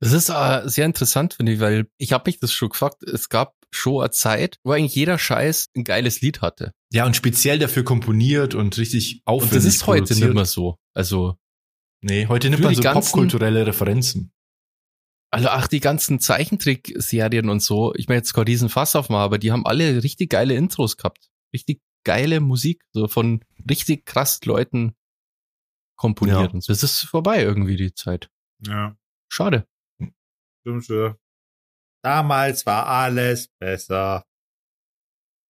Das ist äh, sehr interessant, finde ich, weil ich habe mich das schon gefragt, es gab schon eine Zeit, wo eigentlich jeder Scheiß ein geiles Lied hatte. Ja, und speziell dafür komponiert und richtig aufwendig Und das ist heute produziert. nicht mehr so. Also, Nee, heute nimmt man die so ganzen- popkulturelle Referenzen. also ach, die ganzen Zeichentrickserien und so, ich meine jetzt gerade diesen Fass aufmachen, aber die haben alle richtig geile Intros gehabt. Richtig geile Musik, so von richtig krass Leuten komponiert. Ja. Und so. Das ist vorbei irgendwie, die Zeit. Ja, Schade. Stimmt schon. Damals war alles besser.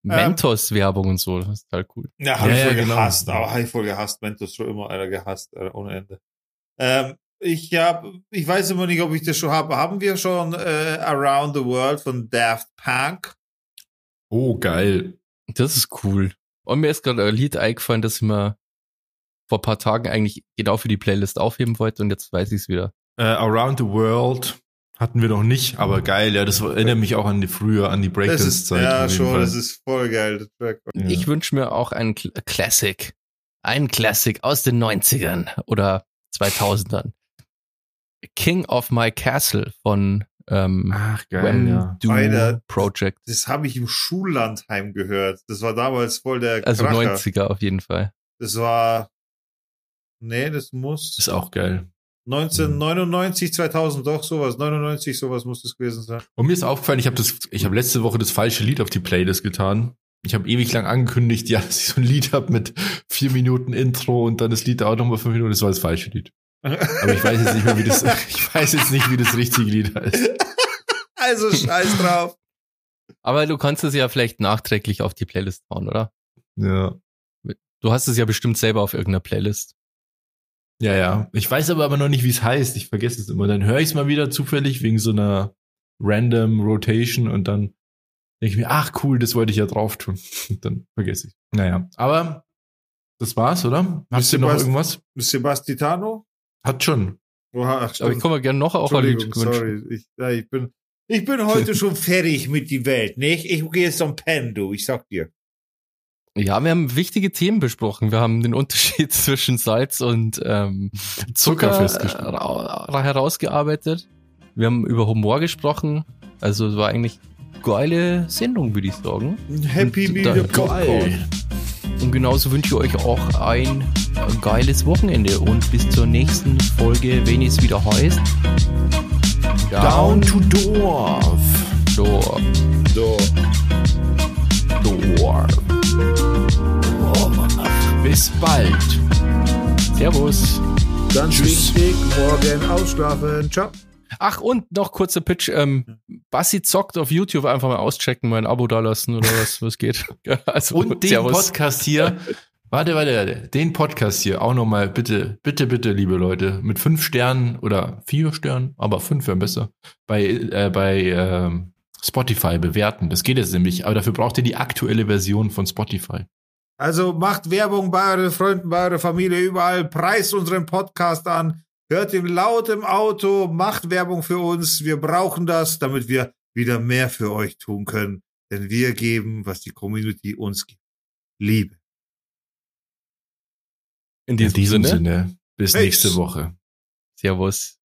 Ähm. Mentos-Werbung und so, das ist halt cool. Ja, habe Ja, ich voll ja, genau. gehasst. Aber habe ich voll gehasst. Mentos schon immer einer gehasst, äh, ohne Ende. Ähm, ich hab, ich weiß immer nicht, ob ich das schon habe. Haben wir schon äh, Around the World von Daft Punk? Oh, geil. Das ist cool. Und mir ist gerade ein Lied eingefallen, das ich mir vor ein paar Tagen eigentlich genau für die Playlist aufheben wollte und jetzt weiß ich es wieder. Äh, Around the World hatten wir noch nicht, aber geil, ja, das erinnert mich auch an die früher, an die Das Breakdance-Zeit. ja auf jeden schon, Fall. das ist voll geil. Track. Ja. Ich wünsche mir auch einen Cl Classic. Ein Classic aus den 90ern oder 2000ern. King of My Castle von ähm, Ach, geil, When ja. Do Alter. Project. Das habe ich im Schullandheim gehört. Das war damals voll der Also Kracher. 90er auf jeden Fall. Das war, nee, das muss Ist auch geil. 1999, 2000 doch sowas. 99 sowas muss das gewesen sein. Und mir ist aufgefallen, ich habe das, ich habe letzte Woche das falsche Lied auf die Playlist getan. Ich habe ewig lang angekündigt, ja, dass ich so ein Lied habe mit vier Minuten Intro und dann das Lied dauert nochmal fünf Minuten. Das war das falsche Lied. Aber ich weiß jetzt nicht mehr, wie das, ich weiß jetzt nicht, wie das richtige Lied heißt. Also scheiß drauf. Aber du kannst es ja vielleicht nachträglich auf die Playlist hauen, oder? Ja. Du hast es ja bestimmt selber auf irgendeiner Playlist. Ja, ja. Ich weiß aber, aber noch nicht, wie es heißt. Ich vergesse es immer. Dann höre ich es mal wieder zufällig wegen so einer random Rotation und dann denke ich mir, ach cool, das wollte ich ja drauf tun. Und dann vergesse ich. Naja. Aber das war's, oder? Hast du noch irgendwas? Sebastitano? Hat schon. Oha, ach, Aber ich komme gerne noch auf sorry. Ich, ja, ich bin, ich bin heute schon fertig mit die Welt, nicht? Ich gehe jetzt zum Pen, du. Ich sag dir. Ja, wir haben wichtige Themen besprochen. Wir haben den Unterschied zwischen Salz und ähm, Zucker Zucker ra- herausgearbeitet. Wir haben über Humor gesprochen. Also es war eigentlich geile Sendung, würde ich sagen. Happy Und Me da- the Popcorn. Und genauso wünsche ich euch auch ein äh, geiles Wochenende und bis zur nächsten Folge, wenn es wieder heißt. Down to Dorf. Dorf. So. Dorf. Bis bald. Servus. Ganz Tschüss. wichtig, morgen ausschlafen. Ciao. Ach, und noch kurzer Pitch. Ähm, Bassi zockt auf YouTube einfach mal auschecken, mein Abo dalassen oder was, was geht. Also, Und den Servus. Podcast hier. Warte, warte, warte. Den Podcast hier auch nochmal, bitte, bitte, bitte, liebe Leute, mit fünf Sternen oder vier Sternen, aber fünf wären besser, bei, äh, bei ähm, Spotify bewerten. Das geht jetzt nämlich, aber dafür braucht ihr die aktuelle Version von Spotify. Also macht Werbung bei euren Freunden, bei eurer Familie, überall. Preist unseren Podcast an. Hört ihn laut im Auto. Macht Werbung für uns. Wir brauchen das, damit wir wieder mehr für euch tun können. Denn wir geben, was die Community uns gibt. Liebe. In diesem, Sinne. Bis Peace. nächste Woche. Servus.